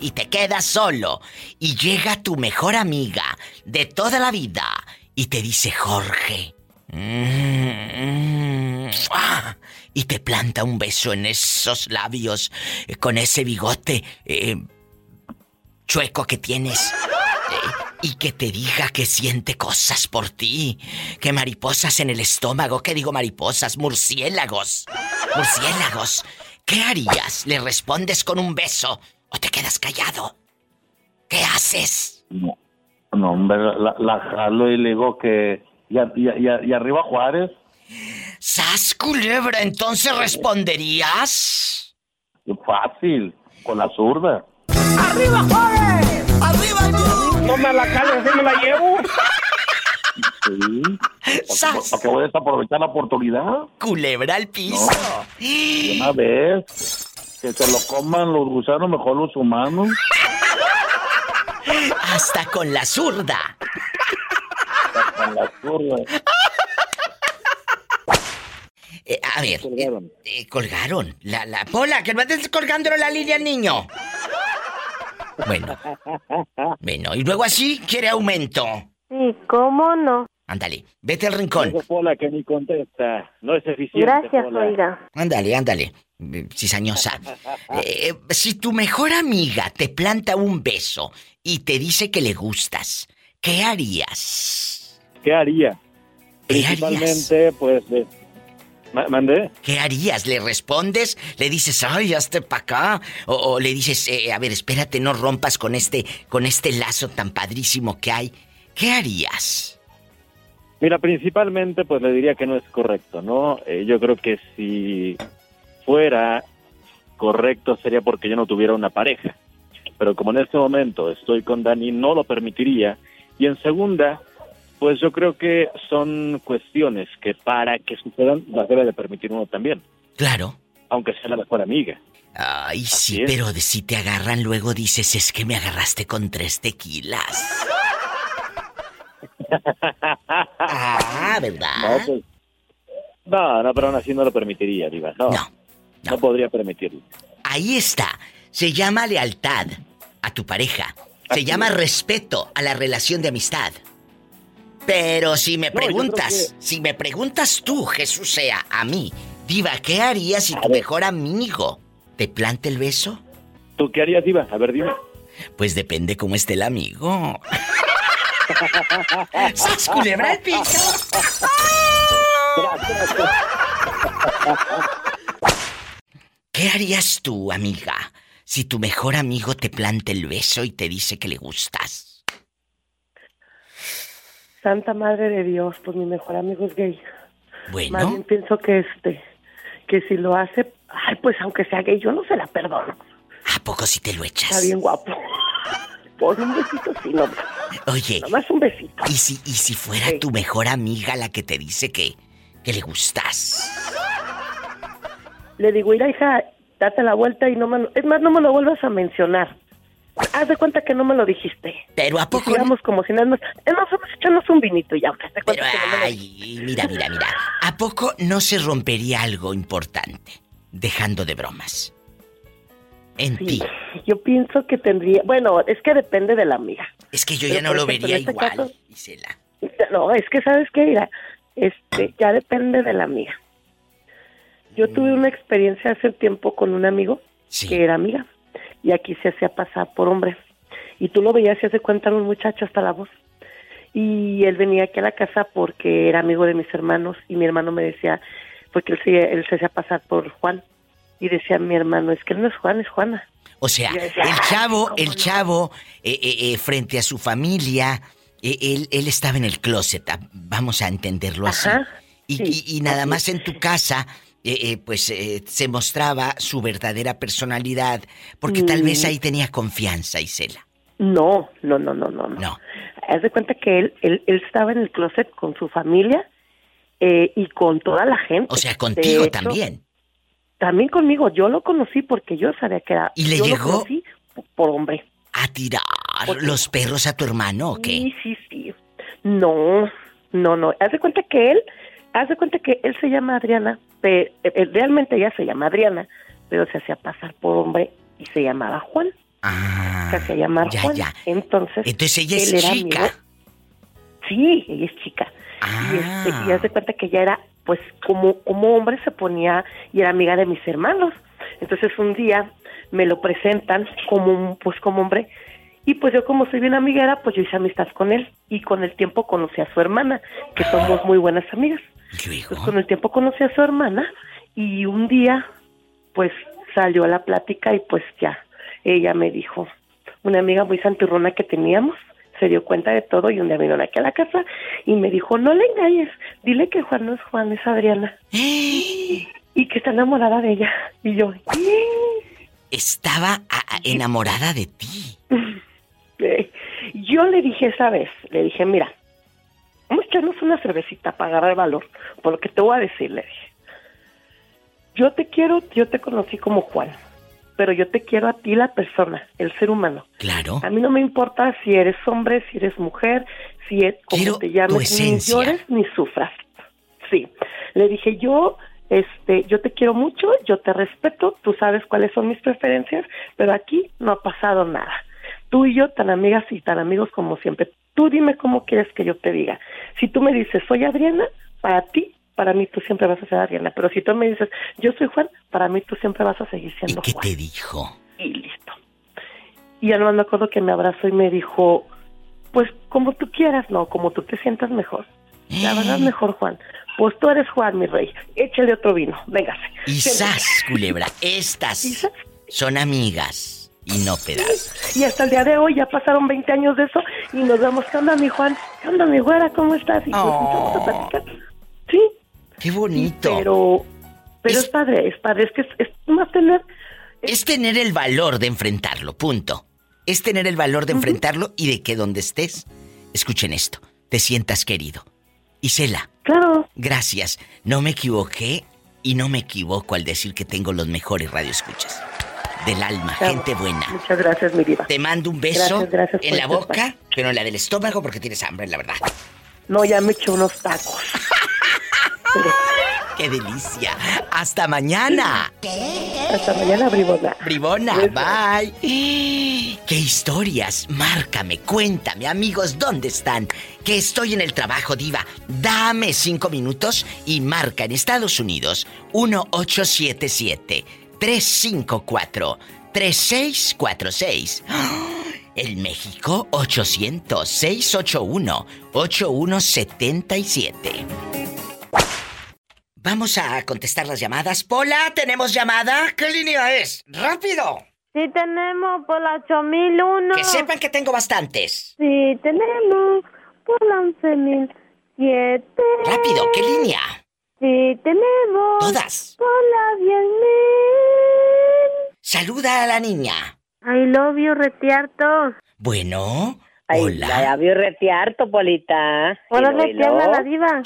Speaker 2: y te quedas solo. Y llega tu mejor amiga de toda la vida y te dice, Jorge. mm, mm, ah", y te planta un beso en esos labios, eh, con ese bigote eh, chueco que tienes. Y que te diga que siente cosas por ti. Que mariposas en el estómago. ¿Qué digo mariposas? Murciélagos. Murciélagos. ¿Qué harías? ¿Le respondes con un beso o te quedas callado? ¿Qué haces?
Speaker 15: No, no, hombre, la, la jalo y le digo que... Y, y y y arriba Juárez.
Speaker 2: ¡Sas culebra! ¿Entonces responderías?
Speaker 15: Fácil, con la zurda.
Speaker 17: ¡Arriba, Juárez! ¡Arriba tú!
Speaker 18: No me la cales, así me la llevo.
Speaker 15: Sí. ¿Para qué voy a desaprovechar la oportunidad?
Speaker 2: Culebra al piso.
Speaker 15: De Una vez. Que se lo coman los gusanos, mejor los humanos.
Speaker 2: Hasta con la zurda.
Speaker 15: Con la zurda.
Speaker 2: Eh, a ver, colgaron. colgaron. La, la Pola, que no andes colgándolo la línea al niño. Bueno, bueno, y luego así quiere aumento.
Speaker 19: Sí, ¿cómo no?
Speaker 2: Ándale, vete al rincón.
Speaker 20: Pola que ni contesta. No es eficiente.
Speaker 19: Gracias,
Speaker 20: Pola.
Speaker 19: oiga.
Speaker 2: Ándale, ándale. eh, Cizañosa. Eh, si tu mejor amiga te planta un beso y te dice que le gustas, ¿qué harías?
Speaker 20: ¿Qué haría?
Speaker 2: ¿Qué harías?
Speaker 20: Principalmente, pues, ¿Mandé?
Speaker 2: ¿Qué harías? ¿Le respondes? ¿Le dices, ay, hazte para acá? O, o le dices, eh, a ver, espérate, no rompas con este, con este lazo tan padrísimo que hay. ¿Qué harías?
Speaker 20: Mira, principalmente, pues le diría que no es correcto, ¿no? Eh, yo creo que si fuera correcto sería porque yo no tuviera una pareja. Pero como en este momento estoy con Dani, no lo permitiría. Y en segunda, pues yo creo que son cuestiones que para que sucedan las debe de permitir uno también.
Speaker 2: Claro.
Speaker 20: Aunque sea la mejor amiga.
Speaker 2: Ay, sí,
Speaker 20: es.
Speaker 2: pero si te agarran luego dices, es que me agarraste con tres tequilas. ah, ¿verdad?
Speaker 20: No, pues, no, no, pero aún así no lo permitiría, Diva. No, no, podría permitirlo.
Speaker 2: Ahí está. Se llama lealtad a tu pareja. Se llama respeto a la relación de amistad. Pero si me
Speaker 20: No,
Speaker 2: preguntas, si me preguntas tú, Jesús sea, a mí, Diva, ¿qué harías si tu mejor amigo te planta el beso?
Speaker 20: ¿Tú qué harías, Diva? A ver, dime.
Speaker 2: Pues depende cómo esté el amigo. ¡Sas, culebra el piso! ¿Qué harías tú, amiga, si tu mejor amigo te planta el beso y te dice que le gustas?
Speaker 21: Santa Madre de Dios, pues mi mejor amigo es gay.
Speaker 2: Bueno.
Speaker 21: Más bien pienso que este, que si lo hace, ay, pues aunque sea gay, yo no se la perdono.
Speaker 2: ¿A poco si te lo echas?
Speaker 21: Está bien guapo. Por un besito sí, no.
Speaker 2: Oye.
Speaker 21: Nomás un besito.
Speaker 2: ¿Y si, y si fuera tu mejor amiga la que te dice que, que le gustas?
Speaker 21: Le digo, mira, hija, date la vuelta y no me... Es más, no me lo vuelvas a mencionar. Haz de cuenta que no me lo dijiste.
Speaker 2: Pero ¿a poco?
Speaker 21: Digamos como si nada más... Vamos a echarnos un vinito y ya.
Speaker 2: Pero,
Speaker 21: que no me lo
Speaker 2: ay, mira, mira, mira. ¿A poco no se rompería algo importante? Dejando de bromas. En ti.
Speaker 21: Yo pienso que tendría... Bueno, es que depende de la amiga.
Speaker 2: Es que yo
Speaker 21: Pero,
Speaker 2: ya no lo
Speaker 21: ejemplo,
Speaker 2: vería
Speaker 21: este
Speaker 2: igual,
Speaker 21: caso-
Speaker 2: Isela.
Speaker 21: No, es que sabes qué, mira, este, ya depende de la amiga. Yo
Speaker 2: Mm.
Speaker 21: tuve una experiencia hace tiempo con un amigo que era amiga y aquí se hacía pasar por hombre y tú lo veías y hace cuenta un muchacho hasta la voz y él venía aquí a la casa porque era amigo de mis hermanos y mi hermano me decía porque él se, él se hacía pasar por Juan y decía mi hermano es que él no es Juan es Juana
Speaker 2: O sea,
Speaker 21: decía,
Speaker 2: el
Speaker 21: "Ay,
Speaker 2: chavo,
Speaker 21: ¿cómo
Speaker 2: el
Speaker 21: no?".
Speaker 2: chavo, eh, eh, eh, frente a su familia, eh, él, él estaba en el closet, vamos a entenderlo así. Y nada más en tu casa, eh, eh, pues eh, se mostraba su verdadera personalidad, porque tal vez
Speaker 21: Mm.
Speaker 2: ahí tenía confianza, Isela.
Speaker 21: No, no, no, no, no. No. Haz de cuenta que él, él, él estaba en el closet con su familia eh, y con toda la gente.
Speaker 2: O sea, contigo
Speaker 21: hecho,
Speaker 2: también.
Speaker 21: También conmigo. Yo lo conocí porque yo sabía que era.
Speaker 2: ¿Y le
Speaker 21: yo lo
Speaker 2: llegó?
Speaker 21: conocí por hombre.
Speaker 2: ¿A tirar los perros a tu hermano o qué?
Speaker 21: Sí, sí, sí. No, no, no. Haz de cuenta que él, haz de cuenta que él se llama Adriana, pe- eh, realmente ella se llama Adriana, pero se hacía pasar por hombre y se llamaba Juan. se hacía llamar
Speaker 2: Ah, ya,
Speaker 21: Juan.
Speaker 2: ya.
Speaker 21: Entonces,
Speaker 2: Entonces ella es
Speaker 21: él
Speaker 2: chica.
Speaker 21: Sí, ella es chica. Y, este, y haz de cuenta que ella era, pues, como, como hombre se ponía y era amiga de mis hermanos. Entonces un día me lo presentan como, un- pues, como hombre. Y pues yo como soy bien amiguera, pues yo hice amistad con él. Y con el tiempo conocí a su hermana, que somos muy buenas amigas. Pues con el tiempo conocí a su hermana y un día, pues, salió a la plática y pues ya, ella me dijo, una amiga muy santurrona que teníamos, se dio cuenta de todo y un día vino aquí a la casa y me dijo, no le engañes, dile que Juan no es Juan, es Adriana. y que está enamorada de ella. Y yo,
Speaker 2: Estaba enamorada de ti.
Speaker 21: yo le dije esa vez, le dije, mira, vamos a echarnos una cervecita para agarrar valor, por lo que te voy a decir, le dije. Yo te quiero, yo te conocí como Juan, pero yo te quiero a ti la persona, el ser humano.
Speaker 2: Claro.
Speaker 21: A mí no me importa si eres hombre, si eres mujer, si es como te llames, ni llores ni sufras. Sí. Le dije, yo este, yo te quiero mucho, yo te respeto, tú sabes cuáles son mis preferencias, pero aquí no ha pasado nada. Tú y yo tan amigas y tan amigos como siempre. Tú dime cómo quieres que yo te diga. Si tú me dices, soy Adriana, para ti, para mí tú siempre vas a ser Adriana. Pero si tú me dices, yo soy Juan, para mí tú siempre vas a seguir siendo
Speaker 2: ¿Qué
Speaker 21: Juan.
Speaker 2: te dijo?
Speaker 21: Y listo. Y no me acuerdo que me abrazó y me dijo, pues como tú quieras, no, como tú te sientas mejor. La verdad mejor, Juan. Pues tú eres Juan, mi rey. Échale otro vino. Véngase.
Speaker 2: Y sas, culebra, estas son amigas y no pedazos.
Speaker 21: Y hasta el día de hoy ya pasaron 20 años de eso y nos vemos. ¿Qué onda, mi Juan? ¿Qué onda, mi güera? ¿Cómo estás? Y nos empezamos a platicar. Sí.
Speaker 2: Qué bonito.
Speaker 21: Pero, pero es, padre, es padre. Es que es, es más tener...
Speaker 2: Es tener el valor de enfrentarlo, punto. Es tener el valor de enfrentarlo y de que donde estés, escuchen esto, te sientas querido. Isela.
Speaker 21: Claro.
Speaker 2: Gracias. No me equivoqué y no me equivoco al decir que tengo los mejores radioescuchas. Del alma, gente buena.
Speaker 21: Muchas gracias, mi diva.
Speaker 2: Te mando un beso
Speaker 21: Gracias, gracias
Speaker 2: en la boca, pero en la del estómago porque tienes hambre, la verdad.
Speaker 21: No, ya me eché unos tacos.
Speaker 2: ¡Qué delicia! ¡Hasta mañana!
Speaker 21: Hasta mañana, bribona.
Speaker 2: Bribona, bye. ¿Qué historias? Márcame, cuéntame, amigos, ¿dónde están? Que estoy en el trabajo, diva. Dame cinco minutos y marca en Estados Unidos 1877 354 3646. En México, 800-681-8177. Vamos a contestar las llamadas. Pola, ¿tenemos llamada? ¿Qué línea es? ¡Rápido!
Speaker 7: Sí tenemos por la 8001.
Speaker 2: Que sepan que tengo bastantes.
Speaker 7: Sí tenemos por la 11007.
Speaker 2: Rápido, ¿qué línea?
Speaker 7: Sí tenemos.
Speaker 2: Todas.
Speaker 7: Por la 10000.
Speaker 2: Saluda a la niña.
Speaker 7: I love you, retiarto.
Speaker 2: Bueno,
Speaker 22: Ay,
Speaker 2: hola.
Speaker 22: La había retiarto, Polita.
Speaker 7: Hola,
Speaker 22: lo-
Speaker 7: la diva.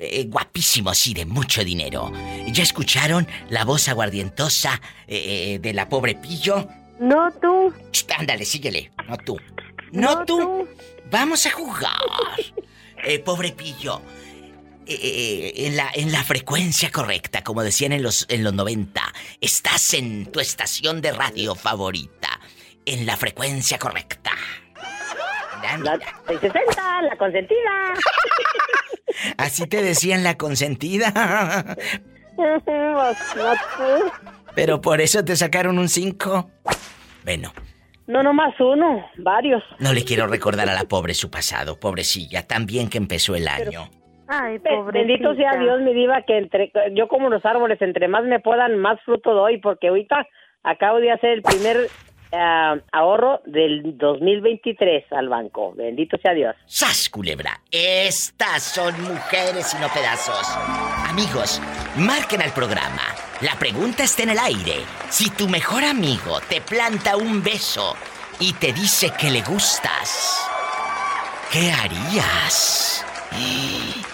Speaker 2: Eh, guapísimo, sí, de mucho dinero. ¿Ya escucharon la voz aguardientosa eh, eh, de la pobre Pillo?
Speaker 7: No tú.
Speaker 2: Ch, ándale, síguele. No tú. No, tú. Vamos a jugar. Eh, pobre Pillo. Eh, eh, en, la, en la frecuencia correcta, como decían en los, en los 90. Estás en tu estación de radio favorita. En la frecuencia correcta.
Speaker 22: La 60, la consentida.
Speaker 2: Así te decían la consentida.
Speaker 22: no,
Speaker 2: Pero por eso te sacaron un 5. Bueno,
Speaker 22: no nomás uno, varios.
Speaker 2: no le quiero recordar a la pobre su pasado, pobrecilla, tan bien que empezó el año.
Speaker 7: Ay,
Speaker 22: Be- Bendito sea Dios, mi diva, que entre yo como los árboles, entre más me puedan, más fruto doy, porque ahorita acabo de hacer el primer ah, ahorro del 2023 al banco. Bendito sea Dios.
Speaker 2: ¡Sas, culebra! Estas son mujeres y no pedazos. Amigos, marquen al programa. La pregunta está en el aire. Si tu mejor amigo te planta un beso y te dice que le gustas, ¿qué harías?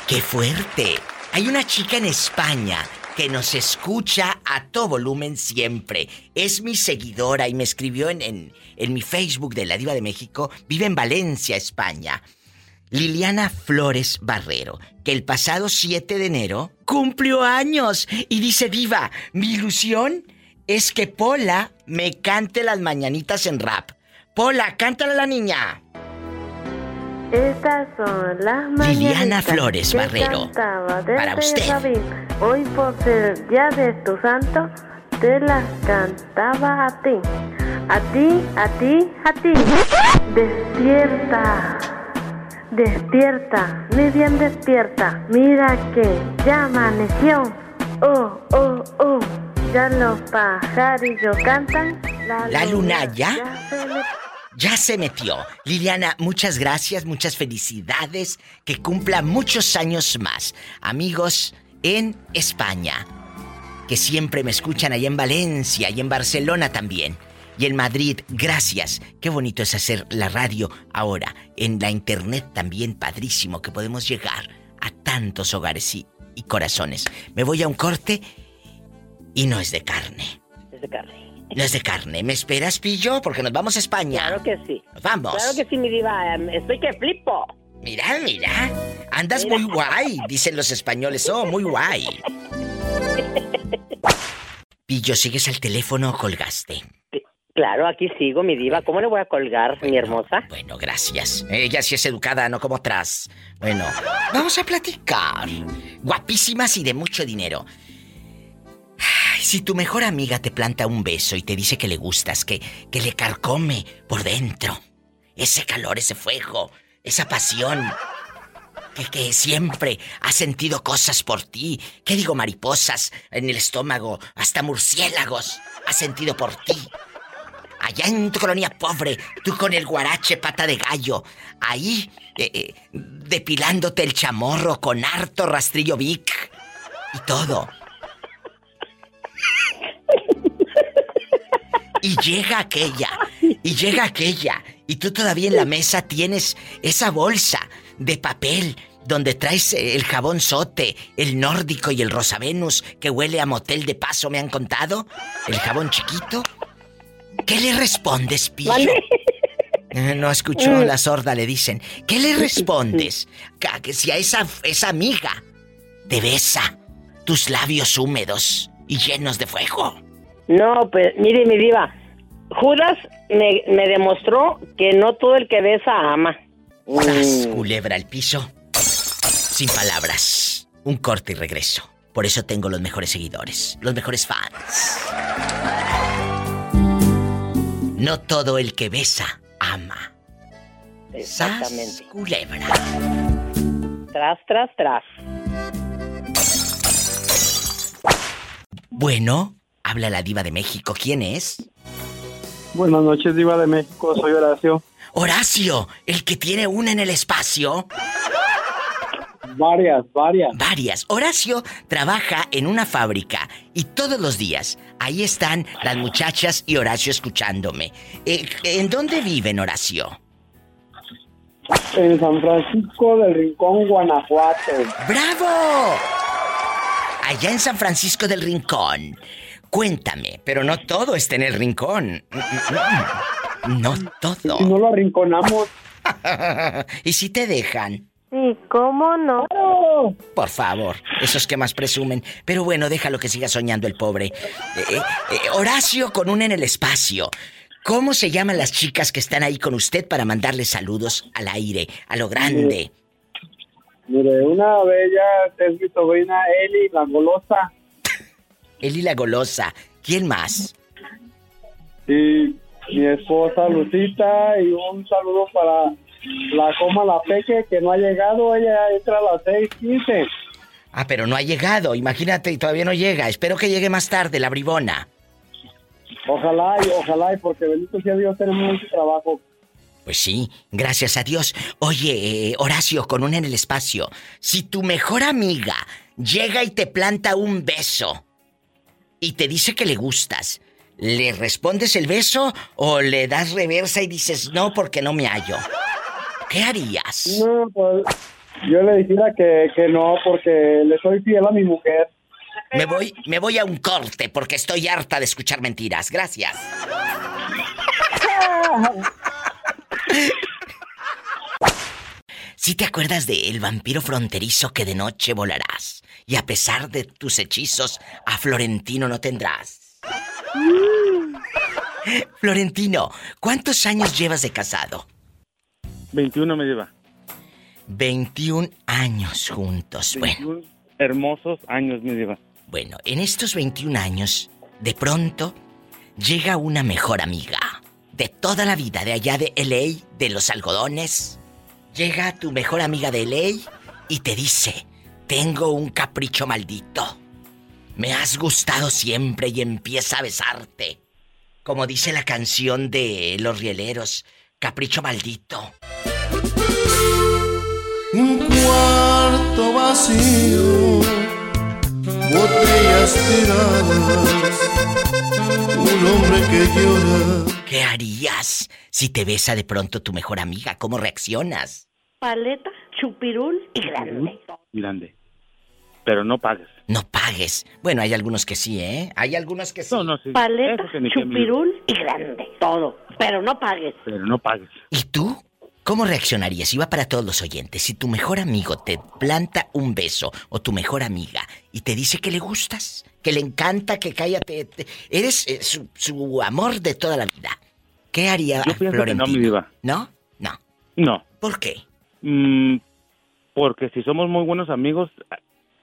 Speaker 2: ¡Qué fuerte! Hay una chica en España que nos escucha a todo volumen siempre. Es mi seguidora y me escribió en, en, en mi Facebook de la Diva de México. Vive en Valencia, España. Liliana Flores Barrero, que el pasado 7 de enero cumplió años y dice Diva, mi ilusión es que Pola me cante las mañanitas en rap. Pola, cántale a la niña.
Speaker 7: Estas son las
Speaker 2: Liliana
Speaker 7: mañanitas
Speaker 2: Flores
Speaker 7: que
Speaker 2: Barrero, para usted.
Speaker 7: Hoy por ser día de tu santo, te las cantaba a ti. A ti, a ti, a ti. Despierta. Despierta, mi bien despierta. Mira que ya amaneció. Oh, oh, oh. Ya los pajarillos cantan.
Speaker 2: La luna ya Ya se metió. Liliana, muchas gracias, muchas felicidades. Que cumpla muchos años más. Amigos en España, que siempre me escuchan allá en Valencia y en Barcelona también. Y en Madrid, gracias. Qué bonito es hacer la radio ahora. En la internet también, padrísimo, que podemos llegar a tantos hogares y, y corazones. Me voy a un corte y no es de carne.
Speaker 22: Es de carne.
Speaker 2: No es de carne. ¿Me esperas, Pillo? Porque nos vamos a España.
Speaker 22: Claro que sí.
Speaker 2: Nos vamos.
Speaker 22: Claro que sí, mi diva. em, Estoy que flipo.
Speaker 2: Mira, mira. Andas muy guay, dicen los españoles. Oh, muy guay. Pillo, ¿sigues al teléfono o colgaste?
Speaker 22: Claro, aquí sigo, mi diva. ¿Cómo le voy a colgar, mi hermosa?
Speaker 2: Bueno, gracias. Ella sí es educada, no como otras. Bueno, vamos a platicar. Guapísimas y de mucho dinero. Si tu mejor amiga te planta un beso y te dice que le gustas, que, que le carcome por dentro, ese calor, ese fuego, esa pasión, que, que siempre ha sentido cosas por ti, ¿qué digo mariposas en el estómago, hasta murciélagos ha sentido por ti? Allá en tu colonia pobre, tú con el guarache pata de gallo, ahí eh, eh, depilándote el chamorro con harto rastrillo Vic y todo. Y llega aquella, y llega aquella, y tú todavía en la mesa tienes esa bolsa de papel donde traes el jabón sote, el nórdico y el rosa Venus que huele a motel de paso, me han contado. El jabón chiquito. ¿Qué le respondes, Pillo? Eh, No escuchó
Speaker 22: Mm.
Speaker 2: la sorda, le dicen. ¿Qué le respondes? Ca- que si a esa, esa amiga te besa tus labios húmedos y llenos de fuego.
Speaker 22: No, pues, mire, mi diva. Judas me, me demostró que no todo el que besa ama.
Speaker 2: ¡Sas!
Speaker 22: Mm.
Speaker 2: Culebra al piso. Sin palabras. Un corte y regreso. Por eso tengo los mejores seguidores, los mejores fans. No todo el que besa ama. ama.
Speaker 22: Exactamente.
Speaker 2: Sas culebra.
Speaker 22: Tras, tras, tras.
Speaker 2: Bueno, habla la diva de México. ¿Quién es?
Speaker 23: Buenas noches, Diva de México. Soy Horacio.
Speaker 2: Horacio, el que tiene una en el espacio.
Speaker 23: Varias, varias.
Speaker 2: Varias. Horacio trabaja en una fábrica y todos los días ahí están las muchachas y Horacio escuchándome. Eh, ¿En dónde viven, Horacio?
Speaker 23: En San Francisco del Rincón, Guanajuato.
Speaker 2: ¡Bravo! Allá en San Francisco del Rincón. Cuéntame, pero no todo está en el rincón. No todo.
Speaker 23: Si no lo arrinconamos.
Speaker 2: ¿Y si te dejan?
Speaker 7: Sí, ¿cómo no?
Speaker 2: Por favor, esos que más presumen. Pero bueno, déjalo que siga soñando el pobre. Eh, eh, eh, Horacio con un en el espacio. ¿Cómo se llaman las chicas que están ahí con usted para mandarle saludos al aire, a lo grande?
Speaker 23: Mire, una bella es mi sobrina Eli, la golosa.
Speaker 2: Eli la golosa. ¿Quién más?
Speaker 23: Y mi esposa Lucita y un saludo para la coma la peque que no ha llegado, ella entra a las 6:15.
Speaker 2: Ah, pero no ha llegado. Imagínate, y todavía no llega. Espero que llegue más tarde, la bribona.
Speaker 23: Ojalá y ojalá y porque bendito sea Dios tenemos mucho trabajo.
Speaker 2: Pues sí, gracias a Dios. Oye, eh, Horacio, con un en el espacio. Si tu mejor amiga llega y te planta un beso y te dice que le gustas, ¿le respondes el beso o le das reversa y dices no porque no me hallo? ¿Qué harías?
Speaker 23: No, pues yo le dijera que, que no porque le soy fiel a mi mujer.
Speaker 2: Me voy, me voy a un corte porque estoy harta de escuchar mentiras. Gracias. Si te acuerdas de el vampiro fronterizo que de noche volarás y a pesar de tus hechizos a Florentino no tendrás. Florentino, ¿cuántos años llevas de casado?
Speaker 24: 21 me lleva.
Speaker 2: 21 años juntos. Bueno,
Speaker 24: 21 hermosos años me lleva.
Speaker 2: bueno, en estos 21 años, de pronto llega una mejor amiga de toda la vida, de allá de LA, de los algodones. Llega tu mejor amiga de LA y te dice, tengo un capricho maldito. Me has gustado siempre y empieza a besarte. Como dice la canción de Los Rieleros, capricho maldito.
Speaker 15: Un cuarto vacío, botellas tiradas, un hombre que llora.
Speaker 2: ¿Qué harías si te besa de pronto tu mejor amiga? ¿Cómo reaccionas?
Speaker 7: Paleta, chupirul y grande.
Speaker 24: Grande. Pero no pagues.
Speaker 2: No pagues. Bueno, hay algunos que sí, ¿eh? Hay algunos que sí.
Speaker 24: No, no, sí.
Speaker 7: Paleta,
Speaker 24: que que
Speaker 7: chupirul y grande. Todo. Pero no pagues.
Speaker 24: Pero no pagues.
Speaker 2: ¿Y tú? ¿Cómo reaccionarías? Y va para todos los oyentes. Si tu mejor amigo te planta un beso o tu mejor amiga y te dice que le gustas, que le encanta, que cállate, te- eres eh, su, su amor de toda la vida. ¿Qué haría
Speaker 24: Yo pienso que no,
Speaker 2: Florentino?
Speaker 24: mi diva.
Speaker 2: ¿No? No.
Speaker 24: No.
Speaker 2: ¿Por qué?
Speaker 24: Mm, porque si somos muy buenos amigos,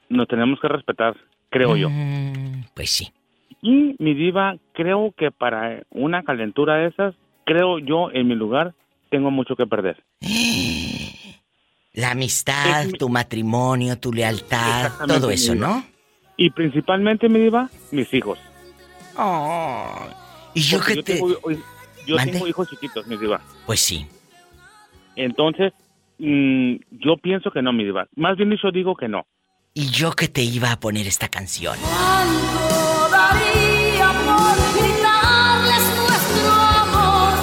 Speaker 24: nos tenemos que respetar, creo yo.
Speaker 2: Pues sí.
Speaker 24: Y mi diva, creo que para una calentura de esas, creo yo en mi lugar, tengo mucho que perder.
Speaker 2: La amistad, tu matrimonio, tu lealtad, todo eso. ¿no?
Speaker 24: Y principalmente, mi diva, mis hijos.
Speaker 2: Oh. Y yo
Speaker 24: Porque
Speaker 2: que te...
Speaker 24: Tengo, yo
Speaker 2: ¿Mande?
Speaker 24: tengo hijos chiquitos, mi diva.
Speaker 2: Pues sí.
Speaker 24: Entonces, mm, yo pienso que no, mi diva. Más bien yo digo que no.
Speaker 2: Y yo que te iba a poner esta canción.
Speaker 15: ¿Cuánto daría por gritarles nuestro amor?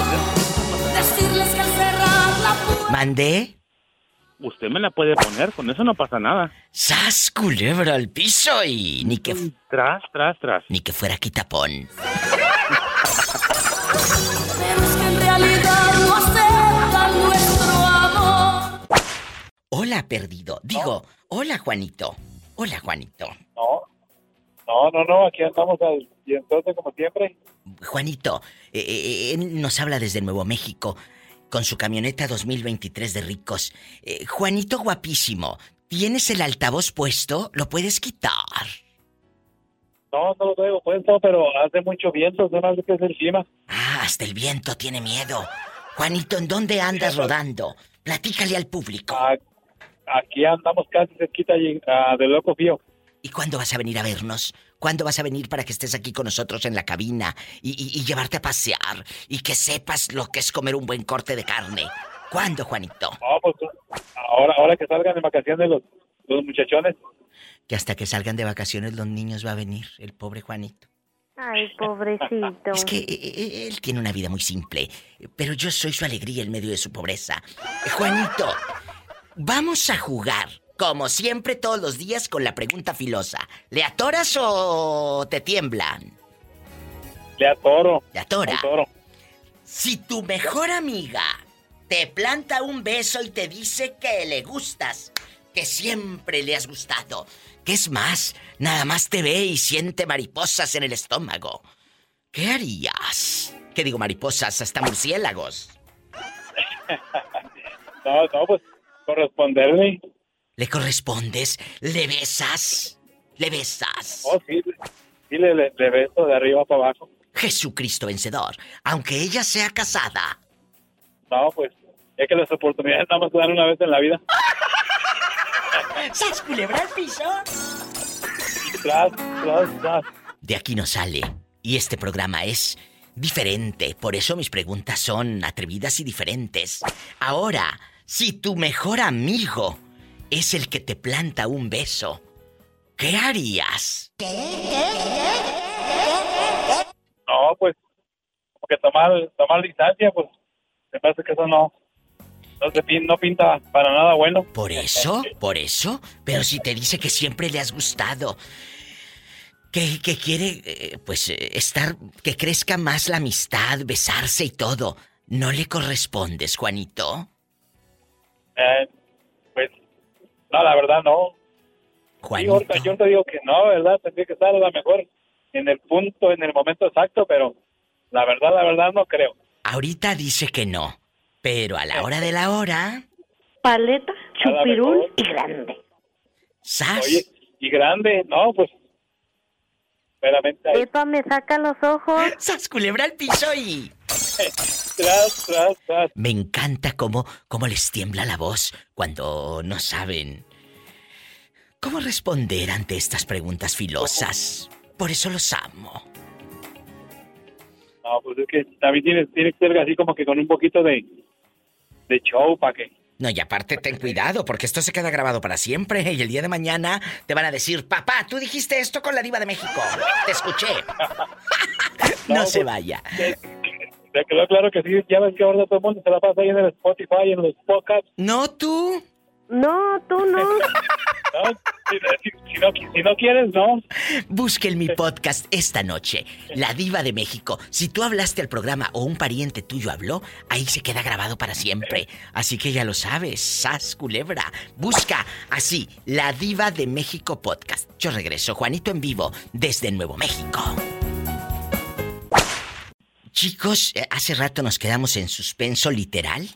Speaker 15: Decirles que al cerrar la puerta.
Speaker 2: ¿Mandé?
Speaker 24: Usted me la puede poner, con eso no pasa nada.
Speaker 2: ¡Sas, culebra al piso! Y ni que...
Speaker 24: Tras, tras, tras.
Speaker 2: Ni que fuera quitapón.
Speaker 15: Pero es que en realidad
Speaker 2: Hola, perdido. Digo, hola, Juanito. Hola, Juanito.
Speaker 23: No, no, no, no, aquí andamos al y entonces como siempre.
Speaker 2: Juanito, eh, eh, él nos habla desde Nuevo México con su camioneta 2023 de ricos. Eh, Juanito guapísimo, ¿tienes el altavoz puesto? ¿Lo puedes quitar?
Speaker 23: No, no lo traigo puesto, pero hace mucho viento, no más que es encima.
Speaker 2: Ah, hasta el viento tiene miedo. Juanito, ¿en dónde andas rodando? Platícale al público.
Speaker 24: Aquí andamos casi cerquita allí, ah, de Loco Fío.
Speaker 2: ¿Y cuándo vas a venir a vernos? ¿Cuándo vas a venir para que estés aquí con nosotros en la cabina y, y- y llevarte a pasear y que sepas lo que es comer un buen corte de carne? ¿Cuándo, Juanito?
Speaker 24: No, pues ahora, ahora que salgan de vacaciones los, los muchachones.
Speaker 2: Que hasta que salgan de vacaciones los niños va a venir, el pobre Juanito.
Speaker 7: Ay, pobrecito.
Speaker 2: Es que eh, eh, él tiene una vida muy simple, pero yo soy su alegría en medio de su pobreza. Eh, Juanito, vamos a jugar, como siempre todos los días, con la pregunta filosa. ¿Le atoras o te tiemblan?
Speaker 24: Le atoro.
Speaker 2: Le atora.
Speaker 24: Le atoro.
Speaker 2: Si tu mejor amiga te planta un beso y te dice que le gustas, que siempre le has gustado, que es más, nada más te ve y siente mariposas en el estómago, ¿qué harías? ¿Qué digo mariposas? Hasta murciélagos.
Speaker 24: No, no, pues corresponderle.
Speaker 2: ¿Le correspondes? ¿Le besas? ¿Le besas?
Speaker 24: Oh, sí, sí le, le, le beso de arriba para abajo.
Speaker 2: Jesucristo vencedor, aunque ella sea casada.
Speaker 24: No, pues es que las oportunidades nada más se dan una vez en la vida.
Speaker 2: ¿Sabes culebra piso?
Speaker 24: Tras, tras, tras.
Speaker 2: De aquí no sale. Y este programa es diferente. Por eso mis preguntas son atrevidas y diferentes. Ahora, si tu mejor amigo es el que te planta un beso, ¿qué harías?
Speaker 24: No, pues como que tomar, tomar distancia, pues me parece que eso no, no, se pin- no pinta para nada bueno.
Speaker 2: ¿Por eso? ¿Por eso? Pero si te dice que siempre le has gustado. Que, que quiere, eh, pues, estar, que crezca más la amistad, besarse y todo. ¿No le correspondes, Juanito?
Speaker 24: Eh, pues, no, la verdad no.
Speaker 2: Juanito.
Speaker 24: ahorita, yo te digo que no, ¿verdad? Tendría que estar a lo mejor en el punto, en el momento exacto, pero la verdad, la verdad no creo.
Speaker 2: Ahorita dice que no, pero a la hora de la hora,
Speaker 7: Paleta, chupirul y grande.
Speaker 2: ¡zas!
Speaker 24: Oye, y grande, no, pues, veramente ahí.
Speaker 7: Epa, me saca los ojos.
Speaker 2: ¡Sas, culebra al piso y...
Speaker 24: Tras, tras, tras.
Speaker 2: Me encanta cómo, cómo les tiembla la voz cuando no saben cómo responder ante estas preguntas filosas. Por eso los amo.
Speaker 24: No, pues es que también tiene, tiene que ser así como que con un poquito de, de show para que...
Speaker 2: No, y aparte ten cuidado, porque esto se queda grabado para siempre. Y el día de mañana te van a decir, papá, tú dijiste esto con la diva de México. Te escuché. no se vaya.
Speaker 24: Me quedó claro que sí, ya ves que ahora todo el mundo se la pasa ahí en el Spotify, en los podcasts.
Speaker 2: No, tú.
Speaker 7: No, tú no.
Speaker 24: No, si, si- si no, si no quieres, no.
Speaker 2: Busque en mi podcast esta noche, La Diva de México. Si tú hablaste al programa o un pariente tuyo habló, ahí se queda grabado para siempre. Así que ya lo sabes, sas culebra. Busca así, La Diva de México podcast. Yo regreso, Juanito en vivo, desde Nuevo México. Chicos, eh, hace rato nos quedamos en suspenso literal.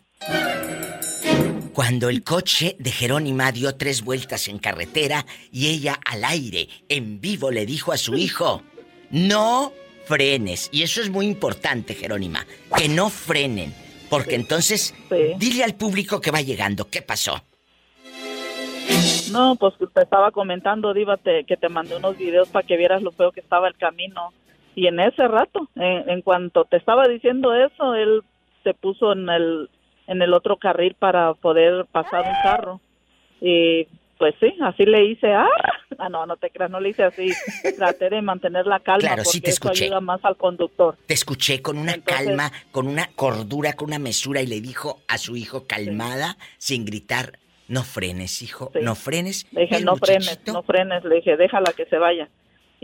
Speaker 2: Cuando el coche de Jerónima dio tres vueltas en carretera y ella al aire, en vivo, le dijo a su hijo, no frenes. Y eso es muy importante, Jerónima, que no frenen. Porque entonces, dile al público que va llegando, ¿qué pasó?
Speaker 14: No, pues te estaba comentando, Diva, te- que te mandé unos videos para que vieras lo feo que estaba el camino. Y en ese rato, en, en cuanto te estaba diciendo eso, él se puso en el, en el otro carril para poder pasar un carro. Y pues sí, así le hice, ¡ah! Ah, no, no te creas, no le hice así. Traté de mantener la calma
Speaker 2: Claro,
Speaker 14: porque
Speaker 2: sí te
Speaker 14: eso
Speaker 2: escuché.
Speaker 14: ayuda más al conductor.
Speaker 2: Te escuché con una calma, con una cordura, con una mesura y le dijo a su hijo calmada, sin gritar, no frenes, hijo, no frenes.
Speaker 14: Le dije, no frenes, no frenes. Le dije, déjala que se vaya.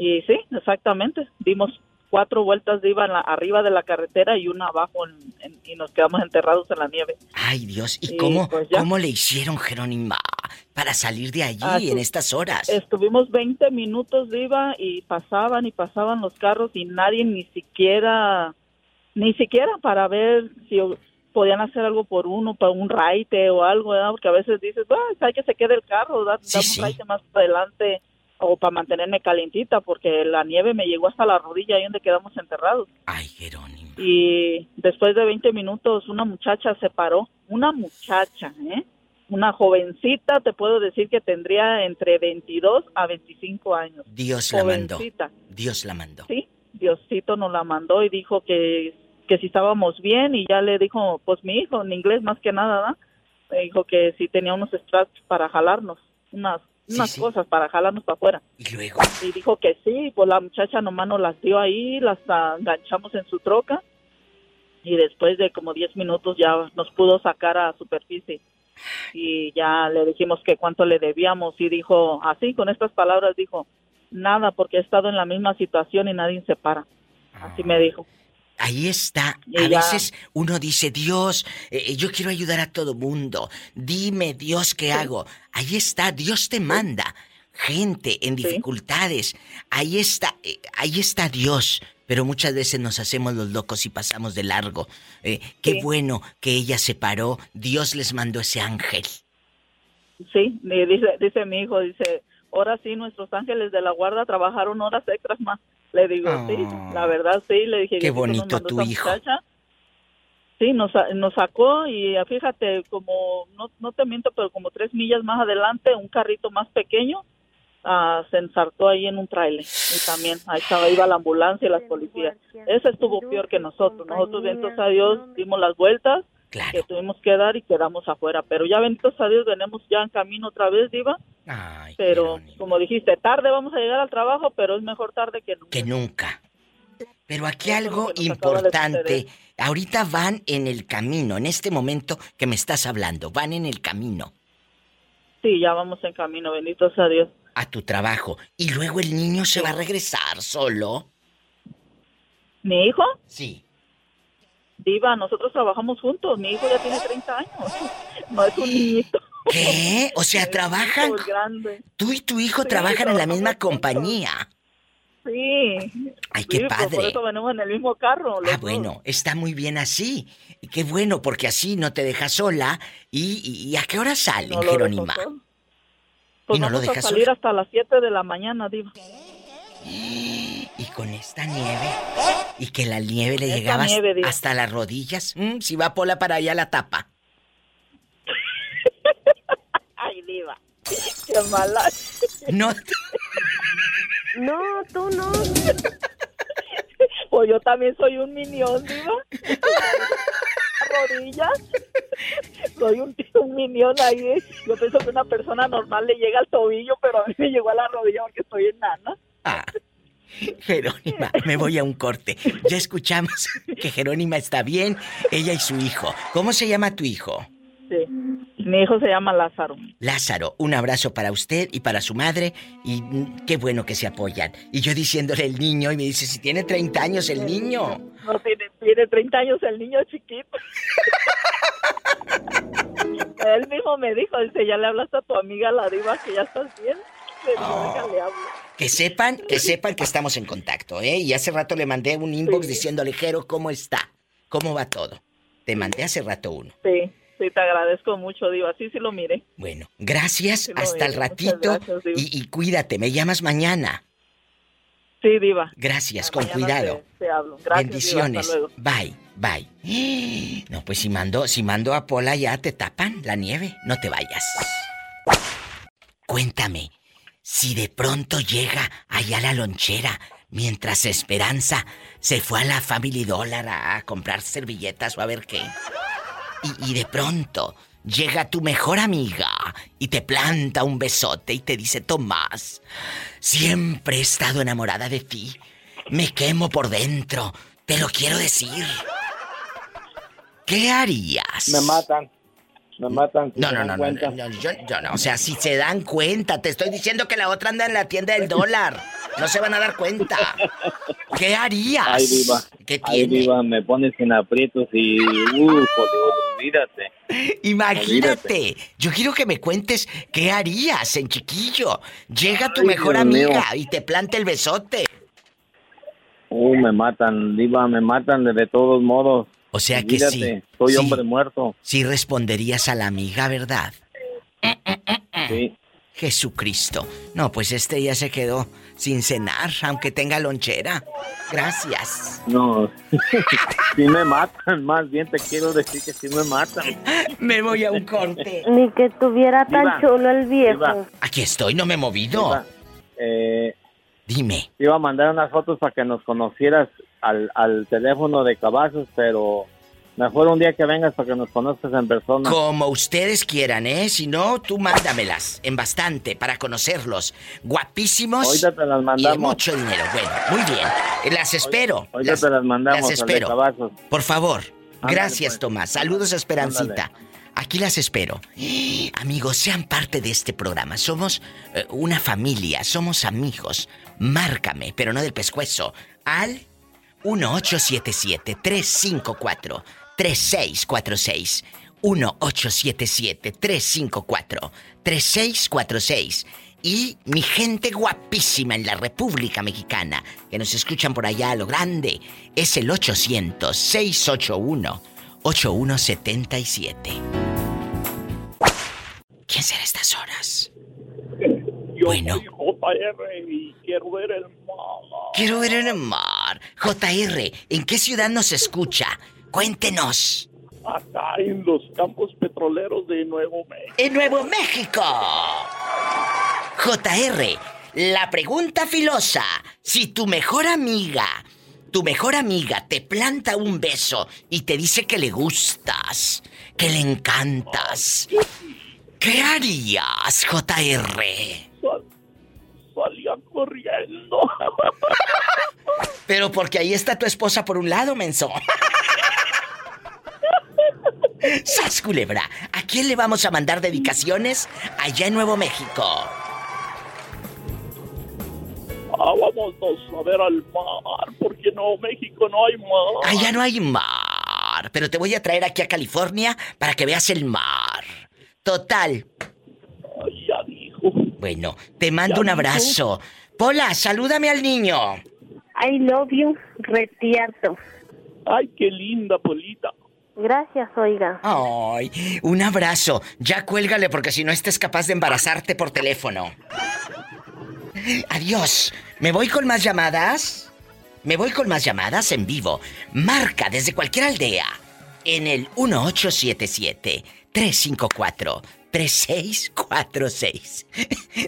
Speaker 14: Y sí, exactamente. Dimos cuatro vueltas de iba en la- arriba de la carretera y una abajo en- en- y nos quedamos enterrados en la nieve.
Speaker 2: Ay, Dios, ¿y
Speaker 14: Y,
Speaker 2: cómo,
Speaker 14: pues,
Speaker 2: cómo le hicieron, Jerónima, para salir de allí en estas horas?
Speaker 14: Estuvimos 20 minutos de iba y pasaban y pasaban los carros y nadie ni siquiera, ni siquiera para ver si podían hacer algo por uno, para un raite o algo, ¿verdad? Porque a veces dices, "Ah, hay que se quede el carro, da,
Speaker 2: Sí,
Speaker 14: da
Speaker 2: sí.
Speaker 14: un raite más adelante o para mantenerme calientita, porque la nieve me llegó hasta la rodilla ahí donde quedamos enterrados.
Speaker 2: Ay, Jerónimo.
Speaker 14: Y después de 20 minutos una muchacha se paró, una muchacha, ¿eh? Una jovencita, te puedo decir que tendría entre 22 a 25 años.
Speaker 2: Dios la mandó.
Speaker 14: Jovencita.
Speaker 2: Dios la mandó.
Speaker 14: Sí, Diosito nos la mandó y dijo que, que si estábamos bien y ya le dijo, pues mi hijo, en inglés más que nada. Me dijo que si tenía unos straps para jalarnos, unas, unas cosas para jalarnos para afuera.
Speaker 2: Y luego.
Speaker 14: Y dijo que sí, pues la muchacha nomás nos las dio ahí, las ah, enganchamos en su troca y después de como 10 minutos ya nos pudo sacar a superficie. Y ya le dijimos que cuánto le debíamos y dijo, así con estas palabras dijo, nada porque he estado en la misma situación y nadie se para. Así me dijo.
Speaker 2: Ahí está. A veces uno dice, Dios, eh, yo quiero ayudar a todo mundo. Dime, Dios, ¿qué hago? Ahí está, Dios te manda. Gente en dificultades. Ahí está, eh, ahí está Dios. Pero muchas veces nos hacemos los locos y pasamos de largo. Eh, qué
Speaker 14: Sí.
Speaker 2: bueno que ella se paró. Dios les mandó ese ángel.
Speaker 14: Sí, dice, dice mi hijo, dice, ahora sí, nuestros ángeles de la guarda trabajaron horas extras más. Le digo, sí, la verdad sí, le dije.
Speaker 2: Ah. Qué bonito
Speaker 14: mandó
Speaker 2: tu
Speaker 14: esa
Speaker 2: hijo.
Speaker 14: muchacha. Sí, nos, sa- nos sacó y ah, fíjate, como, no, no te miento, pero como tres millas más adelante, un carrito más pequeño ah, se ensartó ahí en un trailer. Y también ahí estaba, iba la ambulancia y las policías. Ese estuvo peor que nosotros. Nosotros, benditos a Dios, dimos las vueltas que tuvimos que dar y quedamos afuera. Pero ya, benditos a Dios, venimos ya en camino otra vez, Diva. pero, como dijiste, tarde vamos a llegar al trabajo, pero es mejor tarde que nunca.
Speaker 2: Que nunca. Pero aquí algo importante. Ahorita van en el camino, en este momento que me estás hablando, van en el camino
Speaker 14: Sí, ya vamos en camino, benditos a Dios.
Speaker 2: a tu trabajo. Y luego el niño se va a regresar solo.
Speaker 14: ¿Mi hijo?
Speaker 2: Sí.
Speaker 14: Diva, nosotros trabajamos juntos. Mi hijo ya tiene 30 años. No es un niñito.
Speaker 2: ¿Qué? O sea, trabajan.
Speaker 14: Es grande.
Speaker 2: Tú y tu hijo
Speaker 14: Sí,
Speaker 2: trabajan en la misma
Speaker 14: juntos.
Speaker 2: compañía.
Speaker 14: Sí.
Speaker 2: Ay, qué
Speaker 14: Sí, pues, Por
Speaker 2: padre.
Speaker 14: eso venimos en el mismo carro.
Speaker 2: Ah,
Speaker 14: dos.
Speaker 2: bueno, está muy bien así. Y Qué bueno, porque así no te dejas sola. ¿Y, y- y a qué hora salen,
Speaker 14: No
Speaker 2: Jerónima?
Speaker 14: Pues
Speaker 2: ¿Y no lo dejas
Speaker 14: salir
Speaker 2: sola?
Speaker 14: hasta las 7 de la mañana, Diva.
Speaker 2: Y con esta nieve. Y que la nieve le
Speaker 14: Esta
Speaker 2: llegaba
Speaker 14: nieve,
Speaker 2: hasta las rodillas. Mm, si va Pola para allá la tapa.
Speaker 14: Ay, Diva. Qué mala.
Speaker 2: No.
Speaker 13: No, tú no.
Speaker 14: Pues yo también soy un minión, Diva. rodillas. Soy un, un minión ahí. Yo pienso que una persona normal le llega al tobillo, pero a mí me llegó a la rodilla porque soy enana.
Speaker 2: Jerónima, me voy a un corte. Ya escuchamos que Jerónima está bien, ella y su hijo. ¿Cómo se llama tu hijo?
Speaker 14: Sí. Mi hijo se llama Lázaro.
Speaker 2: Lázaro, un abrazo para usted y para su madre y mm, qué bueno que se apoyan. Y yo diciéndole el niño y me dice, si tiene 30 años el niño.
Speaker 14: No tiene, tiene 30 años el niño chiquito. Él mismo me dijo, dice, ya le hablaste a tu amiga la diva que ya estás bien.
Speaker 2: Que sepan, que sepan que estamos en contacto, ¿eh? Y hace rato le mandé un inbox diciéndole, Jero, ¿cómo está? ¿Cómo va todo? Te mandé hace rato uno.
Speaker 14: Sí, sí, te agradezco mucho, diva. Sí, sí lo miré.
Speaker 2: Bueno, gracias,
Speaker 14: Sí
Speaker 2: hasta el ratito
Speaker 14: gracias,
Speaker 2: y, y cuídate, me llamas mañana.
Speaker 14: Sí, diva.
Speaker 2: Gracias, con
Speaker 14: Mañana
Speaker 2: cuidado.
Speaker 14: Te, te hablo. Gracias,
Speaker 2: Bendiciones.
Speaker 14: Diva. Hasta luego.
Speaker 2: Bye, bye. No, pues si mando, si mando a Pola ya te tapan la nieve. No te vayas. Cuéntame, si de pronto llega allá la lonchera, mientras Esperanza se fue a la Family Dollar a, comprar servilletas o a ver qué. Y de pronto llega tu mejor amiga y te planta un besote y te dice, Tomás, siempre he estado enamorada de ti. Me quemo por dentro. Te lo quiero decir. ¿Qué harías?
Speaker 25: Me matan. Me matan. si
Speaker 2: No,
Speaker 25: se
Speaker 2: no,
Speaker 25: dan
Speaker 2: no, no,
Speaker 25: cuenta.
Speaker 2: no, yo, yo no. O sea, si se dan cuenta, te estoy diciendo que la otra anda en la tienda del dólar. No se van a dar cuenta. ¿Qué harías?
Speaker 4: Ay, diva.
Speaker 2: ¿Qué
Speaker 4: Ay,
Speaker 2: tiene?
Speaker 4: diva, me pones en aprietos y... Uh, Dios, olvídate.
Speaker 2: Imagínate. Yo quiero que me cuentes qué harías en chiquillo. Llega tu
Speaker 4: Ay,
Speaker 2: mejor
Speaker 4: Dios mío.
Speaker 2: amiga y te planta el besote.
Speaker 4: Uh, me matan, diva, me matan de, de todos modos.
Speaker 2: O sea que sí,
Speaker 4: Soy
Speaker 2: sí.
Speaker 4: hombre muerto.
Speaker 2: Sí responderías a la amiga, ¿verdad?
Speaker 4: Sí.
Speaker 2: Jesucristo. No, pues este ya se quedó sin cenar, aunque tenga lonchera. Gracias.
Speaker 24: No, si me matan, más bien te quiero decir que si me matan.
Speaker 2: Me voy a un corte.
Speaker 7: Ni que tuviera tan
Speaker 24: Diva,
Speaker 7: chulo el viejo.
Speaker 24: Diva.
Speaker 2: Aquí estoy, no me he movido.
Speaker 24: Eh,
Speaker 2: Dime.
Speaker 24: te iba a mandar unas fotos para que nos conocieras al, al teléfono de Cavazos, pero mejor un día que vengas para que nos conozcas en persona.
Speaker 2: Como ustedes quieran, ¿eh? Si no, tú mándamelas en bastante para conocerlos. Guapísimos.
Speaker 24: Ahorita te las
Speaker 2: Y
Speaker 24: mandamos.
Speaker 2: de mucho dinero. Bueno, muy bien. Las espero.
Speaker 24: Ahorita te las mandamos
Speaker 2: Las espero.
Speaker 24: Cavazos.
Speaker 2: Por favor.
Speaker 24: Ándale,
Speaker 2: Gracias,
Speaker 24: pues.
Speaker 2: Tomás. Saludos a Esperancita. Aquí las espero. Amigos, sean parte de este programa. Somos eh, una familia, somos amigos. Márcame, pero no del pescuezo. Al 1877-354-3646. 1877-354-3646. Y mi gente guapísima en la República Mexicana, que nos escuchan por allá a lo grande, es el 800-681-8177. ¿Quién será a estas horas? bueno,
Speaker 26: JR y quiero ver el mar.
Speaker 2: quiero ver el mar. JR, ¿en qué ciudad nos escucha? Cuéntenos.
Speaker 26: Acá en los campos petroleros de Nuevo México.
Speaker 2: En Nuevo México. JR, la pregunta filosa. Si tu mejor amiga, tu mejor amiga te planta un beso y te dice que le gustas, que le encantas, ¿qué harías, JR?
Speaker 26: Salía corriendo.
Speaker 2: Pero porque ahí está tu esposa por un lado, menso. ¡Sas, culebra! ¿A quién le vamos a mandar dedicaciones allá en Nuevo México?
Speaker 26: Ah, vámonos a ver al mar, porque en Nuevo México no hay mar.
Speaker 2: Allá no hay mar, pero te voy a traer aquí a California para que veas el mar. Total.
Speaker 26: dijo.
Speaker 2: Bueno, te mando
Speaker 26: Ya
Speaker 2: un abrazo. Pola, salúdame al niño.
Speaker 7: I love you, retierto.
Speaker 26: Ay, qué linda, Polita.
Speaker 7: Gracias, oiga.
Speaker 2: Ay, un abrazo. Ya cuélgale porque si no estés capaz de embarazarte por teléfono. Adiós. ¿Me voy con más llamadas? Me voy con más llamadas en vivo. Marca desde cualquier aldea en el 1877-354-3646.